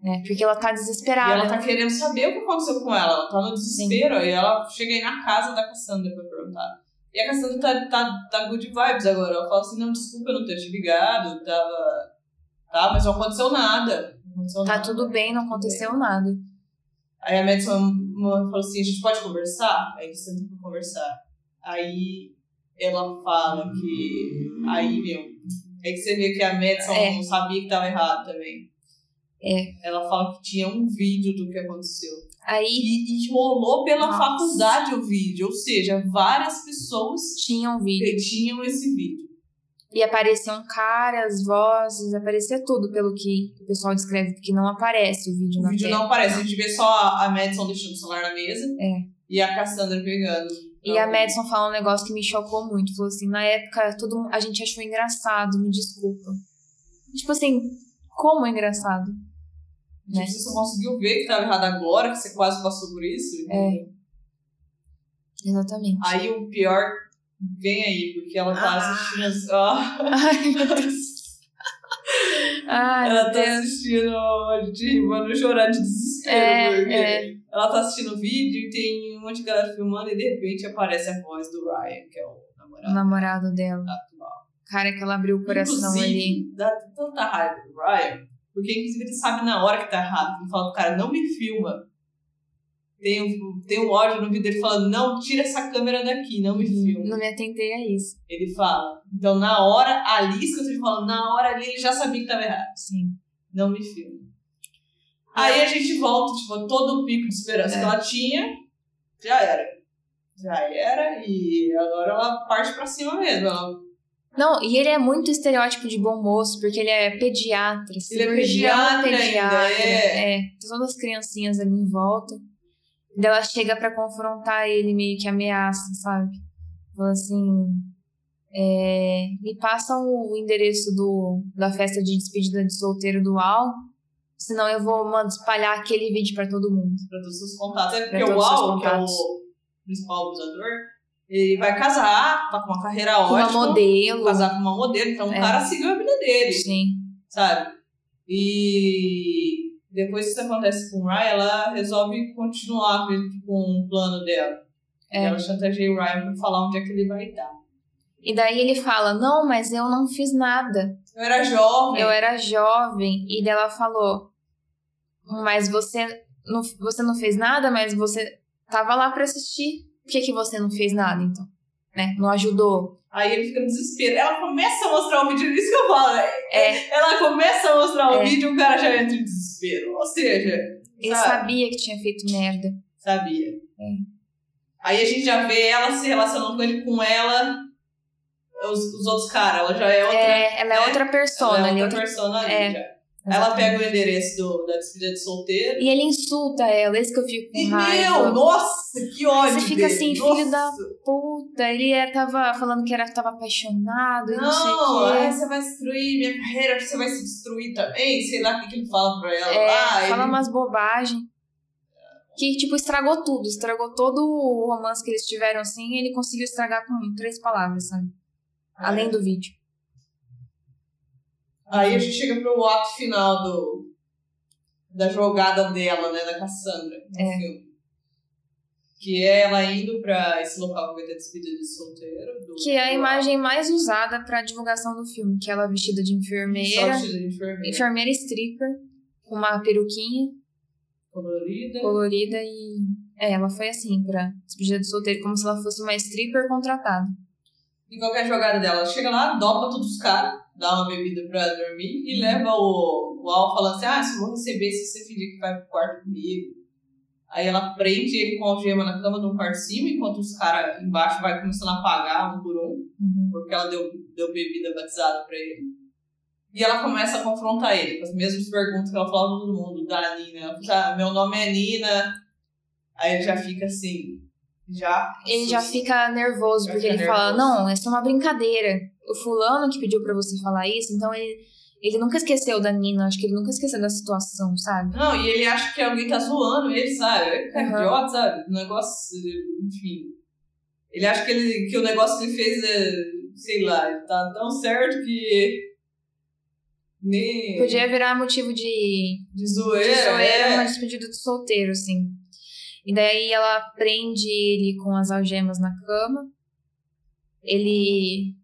Né? Porque ela tá E desesperada. ela tá querendo saber o que aconteceu com ela. Ela tá no desespero. E ela chega aí na casa da Cassandra pra perguntar. E a Cassandra tá, tá, tá good vibes agora. Ela fala assim: não, desculpa eu não ter te ligado. Tava. Tá, mas não aconteceu nada. Não aconteceu Tá nada. tudo bem, não aconteceu nada. Aí a Madison falou assim: a gente pode conversar? Aí eles sentam pra conversar. Aí ela fala que. Aí, meu. É que você vê que a Madison É. não sabia que tava errado também. É. Ela fala que tinha um vídeo do que aconteceu. Aí E, e rolou pela Nossa. faculdade o vídeo, ou seja, várias pessoas tinha um vídeo. tinham esse vídeo. E apareciam caras, vozes, aparecia tudo pelo que o pessoal descreve, porque não aparece o vídeo O vídeo tela. não aparece, a gente vê só a, Madison deixando o celular na mesa É. e a Cassandra pegando. E a Madison falou um negócio que me chocou muito. Falou assim, na época todo a gente achou engraçado, me desculpa. Tipo assim, como é engraçado? Tipo, né? você só conseguiu ver que estava errado agora, que você quase passou por isso. É. entendeu? Exatamente. Aí o pior vem aí, porque ela tá Ah. assistindo. as- Ah, Ai, meu Deus. Ai, ela tá Deus. assistindo rir, mano, chorar de desespero. É, é. ela tá assistindo o vídeo e tem um monte de galera filmando e de repente aparece a voz do Ryan, que é o O namorado namorado dela. atual. Cara, que ela abriu o coração ali. Inclusive, dá tanta raiva do Ryan, porque inclusive ele sabe na hora que tá errado. Ele fala pro cara, não me filma. Tem um, tem um áudio no vídeo dele falando, não, tira essa câmera daqui, não me filma. Não me atentei a isso. Ele fala. Então, na hora ali, isso que eu tô te falando, na hora ali ele já sabia que tava errado. Sim. Não me filma. Aí a gente volta, tipo, todo o pico de esperança É. que ela tinha, já era. Já era, e agora ela parte pra cima mesmo. Ela Não, e ele é muito estereótipo de bom moço, porque ele é pediatra, Ele é cirurgião pediatra pediatra. ainda, é. é. Todas as criancinhas ali em volta. Daí ela chega pra confrontar ele, meio que ameaça, sabe? Fala assim. é, me passa o endereço do, da festa de despedida de solteiro do Al, senão eu vou mano, espalhar aquele vídeo pra todo mundo. pra todos os contatos. É porque o Al, que é o principal abusador, ele vai casar, tá com uma carreira Com uma ótima. modelo. Casar com uma modelo, então o É. cara seguiu a vida dele, Sim. sabe? E depois que isso acontece com o Ryan, ela resolve continuar com o plano dela. É. Ela chantageia o Ryan pra falar onde é que ele vai estar. E daí ele fala: Não, mas eu não fiz nada. Eu era jovem. Eu era jovem e dela falou: "Mas você não, você não fez nada, mas você tava lá pra assistir. Por que que você não fez nada então? Né? Não ajudou?" Aí ele fica no desespero. Ela começa a mostrar o vídeo, isso que eu falo. né? É, Ela começa a mostrar o É. vídeo e o cara já entra em desespero. Ou seja, ele sabe? sabia que tinha feito merda. Sabia. É. Aí a gente já vê ela se relacionando com ele, com ela, os, os outros caras. Ela já é outra. É, ela é né? outra persona ela é outra outra- persona ali é. já. Ela pega o endereço do, da despedida de solteiro. E ele insulta ela, esse que eu fico com E, raiva. meu, nossa, que ódio Você fica dele. assim, Nossa. filho da puta. Ele é, tava falando que era, tava apaixonado não, Não, sei o é, quê. você vai destruir minha carreira, você vai se destruir também. Sei lá o que, que ele fala pra ela. É, lá, fala ele- umas bobagens. Que, tipo, estragou tudo. Estragou todo o romance que eles tiveram, assim. E ele conseguiu estragar com três palavras, sabe? Além É. do vídeo. Aí a gente chega pro ato final do, da jogada dela, né, da Cassandra, no É. filme. Que é ela indo pra esse local que vai ter despedida de solteiro. Do, Que é a imagem mais usada pra divulgação do filme. Que é ela vestida de Só enfermeira. vestida de enfermeira. Enfermeira stripper. Com uma peruquinha colorida. colorida e... É, ela foi assim, pra despedida de solteiro. Como se ela fosse uma stripper contratada. E qual que é a jogada dela? Ela chega lá, dopa todos os caras, dá uma bebida pra dormir e leva o, o Al falando assim: ah, só vou receber se você fingir que vai pro quarto comigo. Aí ela prende ele com algema na cama no quarto de cima, enquanto os caras embaixo vai começando a apagar um por um, porque ela deu, deu bebida batizada pra ele. E ela começa a confrontar ele com as mesmas perguntas que ela falava todo mundo, da Nina. Ah, meu nome é Nina. Aí ele já fica assim, já. Ele já fica nervoso, Já porque fica ele fala, nervoso. não, essa é uma brincadeira. O fulano que pediu pra você falar isso, então ele, Ele nunca esqueceu da Nina, acho que ele nunca esqueceu da situação, sabe? Não, e ele acha que alguém tá zoando ele, sabe? É Aham. idiota, sabe? O negócio, enfim. Ele acha que, ele, que o negócio que ele fez é, sei lá, tá tão certo que. Nem. Podia virar motivo de, De de zoeira. zoeira é. uma despedida do solteiro, assim. E daí ela prende ele com as algemas na cama. Ele.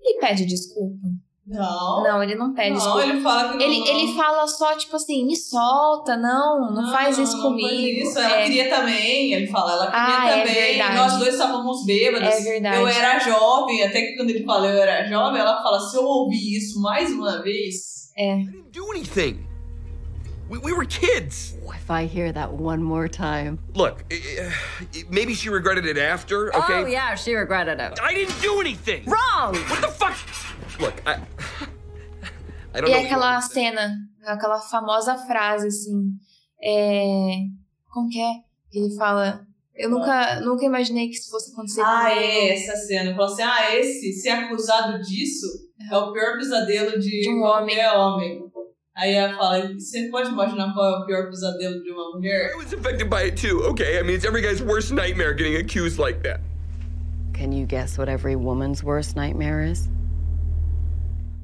Ele pede desculpa. Não. Não, ele não pede não, desculpa. ele fala que não. Ele, ele fala só, tipo assim, me solta, não, não, faz isso não comigo. faz isso. Ela é, queria também, ele fala, ela queria Ah, é também. verdade. Nós dois estávamos bêbados. É verdade. Eu era jovem, até que quando ele fala eu era jovem, ela fala, se eu ouvir isso mais uma vez. é. I didn't do anything. We, we were kids. If I hear that one more time. Look, i- maybe she regretted it after, okay? Oh, yeah, she regretted it. I didn't do anything. Wrong! What the fuck? Look, I. I don't E know. aquela cena, aquela famosa frase, assim. É. Como que é? Ele fala. Eu nunca, nunca imaginei que isso fosse acontecer Ah, é, essa cena. Falou assim: ah, esse, ser acusado disso é o pior pesadelo de, De um qualquer homem. Aí ela fala: você pode imaginar qual é o pior pesadelo de uma mulher? I was affected by it too, okay? I mean, it's every guy's worst nightmare getting accused like that. Can you guess what every woman's worst nightmare is?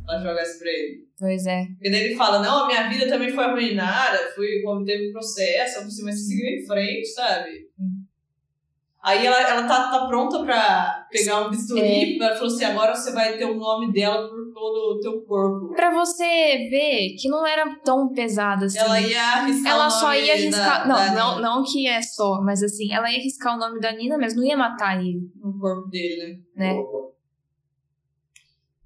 Ela joga isso pra ele. Pois é. E daí ele fala: não, a minha vida também foi arruinada, fui, teve um processo, eu mas você seguiu em frente, sabe? Aí ela, ela tá, tá pronta pra pegar um bisturi, ela falou assim: agora você vai ter o nome dela por todo o teu corpo. Pra você ver que não era tão pesado assim. Ela ia arriscar Ela o só nome ia arriscar. da- não, da não, não que é só, mas assim, ela ia arriscar o nome da Nina, mas não ia matar ele, no corpo dele, né? né?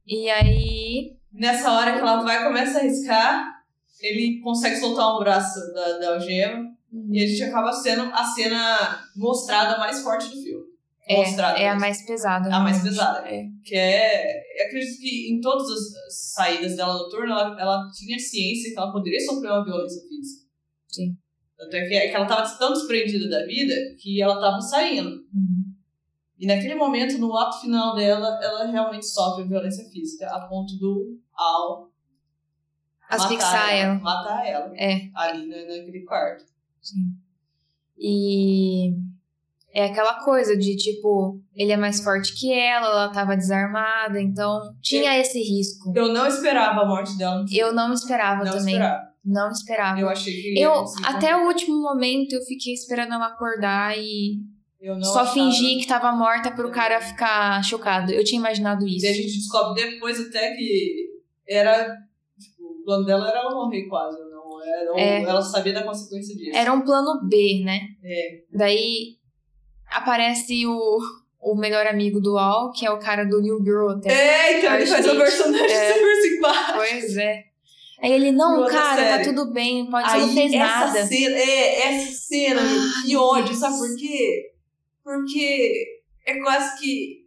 E aí. Nessa hora que ela vai começa a arriscar, ele consegue soltar um braço da, da algema e a gente acaba sendo a cena mostrada mais forte do filme. É, mostrada é a mais pesada. A mais pesada. É. Que é. Eu acredito que em todas as saídas dela noturna, ela, ela tinha ciência que ela poderia sofrer uma violência física. Sim. Tanto é que, é que ela estava tão desprendida da vida que ela estava saindo. Uhum. E naquele momento, no ato final dela, ela realmente sofre violência física, a ponto do Al Asfixar matar ela. Matar ela. É. Ali naquele quarto. Sim. E é aquela coisa de tipo, ele é mais forte que ela, ela tava desarmada, então tinha esse risco. Eu não esperava a morte dela. Eu não esperava não também. esperava. Não esperava. Eu achei que. Eu, conseguir até o último momento, eu fiquei esperando ela acordar e Eu não só achava. fingir que tava morta pro cara ficar chocado. Eu tinha imaginado E isso. a gente descobre depois até que era. Tipo, o plano dela era ela morrer quase. Não, era, É. Ela sabia da consequência disso. Era um plano B, né? É. Daí aparece o, o melhor amigo do Al, que é o cara do New Girl até. É, então ele faz que- personagem é. super simpática. Pois é. Aí ele, não, cara, tá tudo bem, pode Aí, não fez essa nada. Cena, é, essa cena, Ai, que ódio, Deus. sabe por quê? Porque é quase que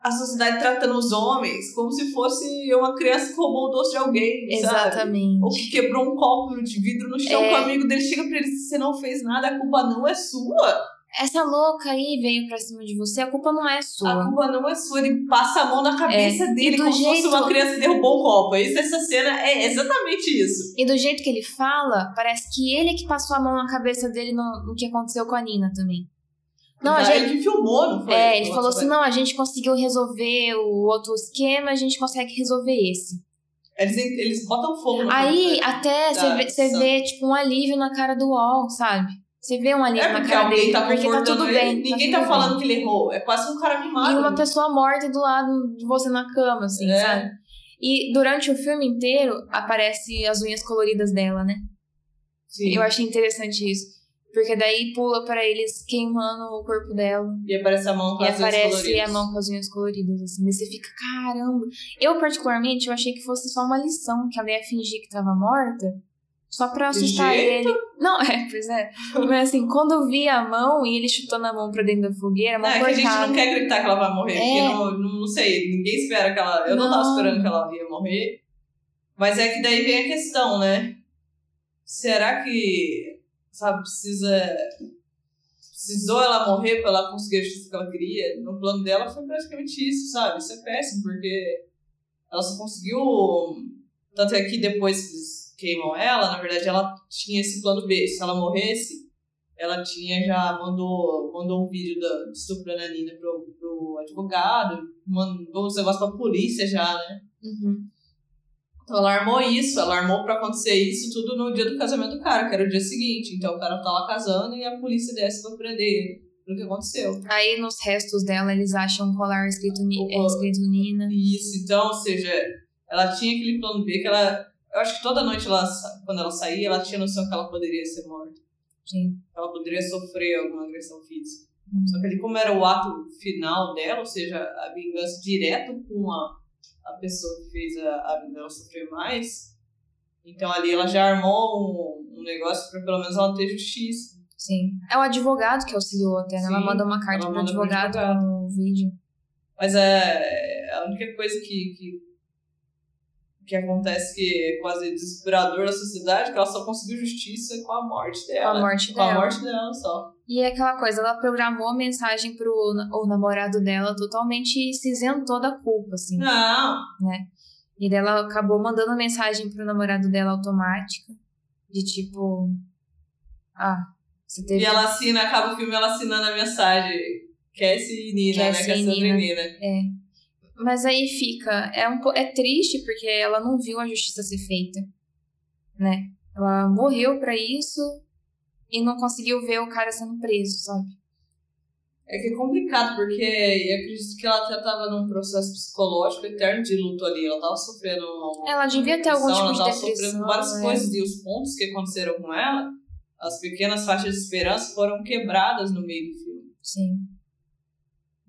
a sociedade tratando os homens como se fosse uma criança que roubou o doce de alguém, sabe? Exatamente. Ou que quebrou um copo de vidro no chão É. com o amigo dele, chega pra ele e diz, você não fez nada, a culpa não é sua. Essa louca aí veio pra cima de você, a culpa não é A sua. culpa não é sua. Ele passa a mão na cabeça É, dele como se fosse jeito- uma criança que derrubou um copo. Isso, essa cena é exatamente isso. E do jeito que ele fala, parece que ele que passou a mão na cabeça dele no, no que aconteceu com a Nina também. Não, a Ele gente. que filmou, não foi? É, ele falou assim: não, a gente conseguiu resolver o outro esquema, a gente consegue resolver esse. Eles, eles botam fogo no Aí, até você vê, vê, tipo, um alívio na cara do Wall, sabe? Você vê um alívio É na cara alguém dele, tá porque tá tudo ele. bem. Ninguém tá, tá, falando que ele errou. É quase um cara mimado. E uma pessoa morta do lado de você na cama, assim, É. sabe? E durante o filme inteiro aparece as unhas coloridas dela, né? Sim. Eu achei interessante isso. Porque daí pula pra eles queimando o corpo dela. E aparece a mão com E as unhas aparece coloridas. a mão com as unhas coloridas, assim. Daí você fica, caramba. Eu, particularmente, eu achei que fosse só uma lição, que ela ia fingir que tava morta. Só pra assustar jeito? ele. Não, é, pois é. Mas assim, quando eu vi a mão e ele chutando a mão pra dentro da fogueira, a Não, mão é que a gente cortada. não quer acreditar que ela vai morrer. É. Porque não, não, sei, ninguém espera que ela. Eu não, tava Não. esperando que ela ia morrer. Mas é que daí vem a questão, né? Será que. Sabe, precisa. Precisou ela morrer pra ela conseguir a justiça que ela queria? No plano dela foi praticamente isso, sabe? Isso é péssimo, porque ela só conseguiu. Tanto é que depois queimam ela, na verdade ela tinha esse plano B. Se ela morresse, ela tinha já mandou, mandou um vídeo da estuprando a Nina pro, pro advogado, mandou os negócios pra polícia já, né? Uhum. Então ela armou isso, ela armou pra acontecer isso tudo no dia do casamento do cara, que era o dia seguinte. Então o cara tá lá casando e a polícia desce pra prender ele. Foi o que aconteceu. Aí nos restos dela eles acham um colar escrito, Ni- é, escrito Nina. Isso, então, ou seja, ela tinha aquele plano B que ela. Eu acho que toda noite, ela, quando ela saía, ela tinha noção que ela poderia ser morta. Sim. Ela poderia sofrer alguma agressão física. Uhum. Só que ali, como era o ato final dela, ou seja, a vingança direto com a, a pessoa que fez a, a dela sofrer mais, então ali ela já armou um, um negócio pra pelo menos ela ter justiça. Sim. É o advogado que auxiliou até, né? Ela Sim, manda uma carta ela manda pro advogado advogado. com o vídeo. Mas é a única coisa que, que, que acontece que é quase desesperador da sociedade, é que ela só conseguiu justiça com a morte Com dela. a morte Com a dela. morte dela só. E é aquela coisa, ela programou a mensagem pro o namorado dela totalmente e se isentou da culpa, assim. Não, E daí ela acabou mandando mensagem pro namorado dela automática. De tipo. Ah, você teve. E ela assina, acaba o filme ela assinando a mensagem. Cassie e Nina, Cassie né? e Cassandra e Nina. Nina. Mas aí fica. É, um, é triste porque ela não viu a justiça ser feita. Né? Ela morreu pra isso e não conseguiu ver o cara sendo preso, sabe? É que é complicado, porque eu acredito que ela até tava num processo psicológico eterno de luto ali. Ela tava sofrendo uma Ela devia ter algum depressão, tipo de ela tava depressão, sofrendo várias né? coisas. E os pontos que aconteceram com ela, as pequenas faixas de esperança foram quebradas no meio do filme. Sim.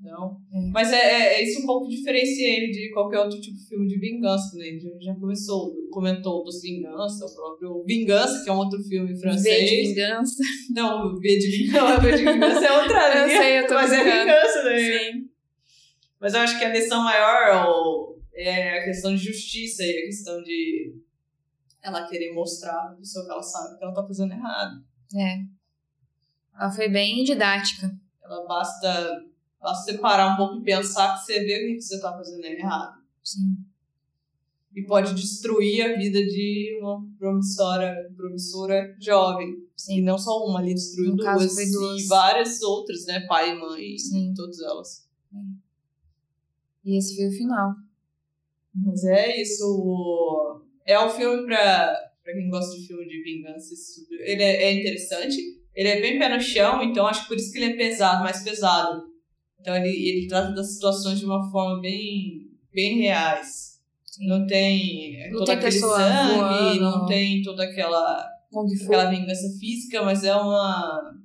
Então, É. Mas é, é, é isso um pouco diferencia ele de qualquer outro tipo de filme de vingança, né? A gente já começou, comentou dos Vingança, o próprio Vingança, que é um outro filme V de francês. vingança. Não, V de Vingança, V de Vingança é outra Eu linha, sei, eu tô mas é brincando. vingança, né? Sim. Mas eu acho que a lição maior é a questão de justiça e a questão de ela querer mostrar pra pessoa que ela sabe que ela tá fazendo errado. É. Ela foi bem didática. Ela basta, basta você parar um pouco e pensar que você vê o que você tá fazendo errado. Sim. E pode destruir a vida de uma promissora, promissora jovem. E Sim. não só uma, ali destruiu No duas. E várias outras, né? Pai e mãe, Sim. todas elas. E esse foi o final. Mas é isso. É um filme pra, pra quem gosta de filme de vingança. tipo- Ele é, é interessante. Ele é bem pé no chão, então acho que por isso que ele é pesado, mais pesado. Então ele, ele trata das situações de uma forma bem, bem reais. Não tem Não todo tem aquele sangue, voando. não tem toda aquela, aquela vingança física, mas é uma,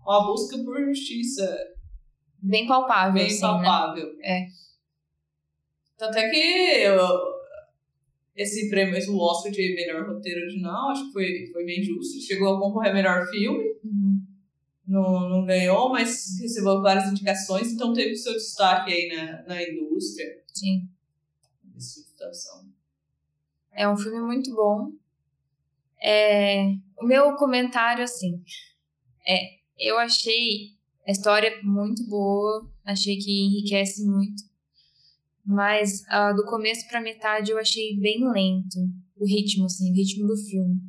uma busca por justiça Bem palpável, bem assim, né? palpável. É. Tanto é que eu- esse prêmio, esse Oscar de melhor roteiro original, acho que foi, foi bem justo. Chegou a concorrer melhor filme, Uhum. Não, não ganhou, mas recebeu várias indicações, então teve seu destaque aí na, na indústria. Sim. É um filme muito bom. É, o meu comentário, assim, é, eu achei a história muito boa, achei que enriquece muito, mas ah, do começo pra metade eu achei bem lento o ritmo, assim, o ritmo do filme.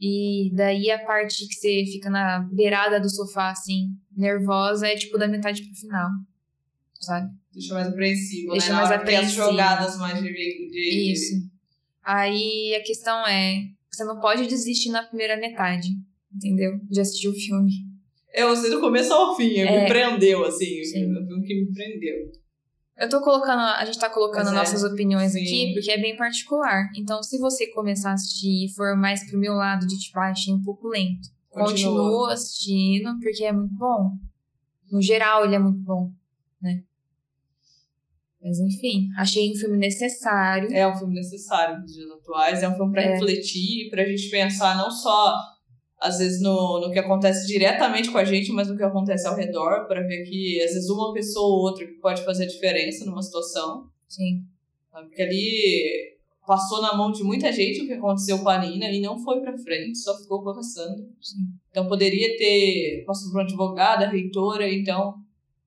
E daí a parte que você fica na beirada do sofá, assim, nervosa, é tipo da metade pro final, sabe? Deixa mais apreensivo, Deixa né? Mais tem as apreensivo. jogadas mais de... de, Isso. Aí a questão é, você não pode desistir na primeira metade, entendeu? De assistir o filme. Eu gostei do começo ao fim, É. me prendeu, assim. Sim. O filme que me prendeu. Eu tô colocando, a gente tá colocando é, nossas opiniões sim. aqui porque é bem particular. Então, se você começar a assistir e for mais pro meu lado de tipo, ah, achei um pouco lento, continua assistindo porque é muito bom. No geral, ele é muito bom, né? Mas enfim, achei um filme necessário. É um filme necessário nos dias atuais, é um filme para É. refletir, pra gente pensar não só, às vezes, no, no que acontece diretamente com a gente, mas no que acontece ao redor, para ver que, às vezes, uma pessoa ou outra que pode fazer a diferença numa situação. Sim. Porque ali passou na mão de muita gente o que aconteceu com a Nina e não foi pra frente, só ficou a Cassandra. Sim. Então poderia ter passado por uma advogada, reitora, então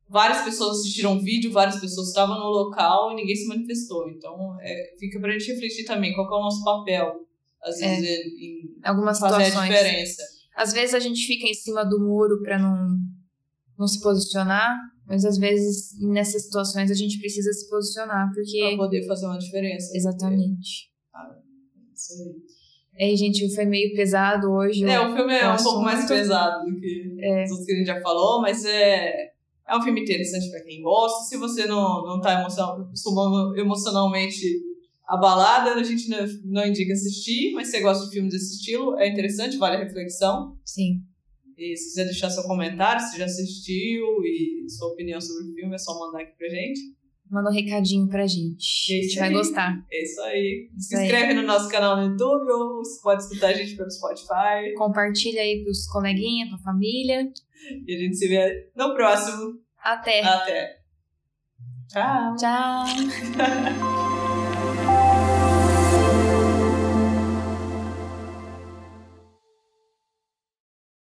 várias pessoas assistiram o vídeo, várias pessoas estavam no local e ninguém se manifestou. Então, é, fica pra gente refletir também qual é o nosso papel, às É. vezes, em Algumas fazer situações. a diferença. Às vezes a gente fica em cima do muro pra não, não se posicionar, mas às vezes nessas situações a gente precisa se posicionar, Pra porque. poder fazer uma diferença. Exatamente. Isso aí. Ei, gente, foi meio pesado hoje. É, o- filme é um pouco mais pesado do que É. os outros que a gente já falou, mas é, é um filme interessante pra quem gosta. Se você não, não tá emocional, sumando emocionalmente abalada, a gente não, não indica assistir, mas se você gosta de filmes desse estilo, é interessante, vale a reflexão. Sim. E se quiser deixar seu comentário, se já assistiu e sua opinião sobre o filme, é só mandar aqui pra gente. Manda um recadinho pra gente. A gente vai aí. gostar. É isso aí. Se Isso aí. inscreve no nosso canal no YouTube ou você pode escutar a gente pelo Spotify. Compartilha aí pros coleguinhas, pra família. E a gente se vê no próximo. Até. Até. Tchau. Tchau.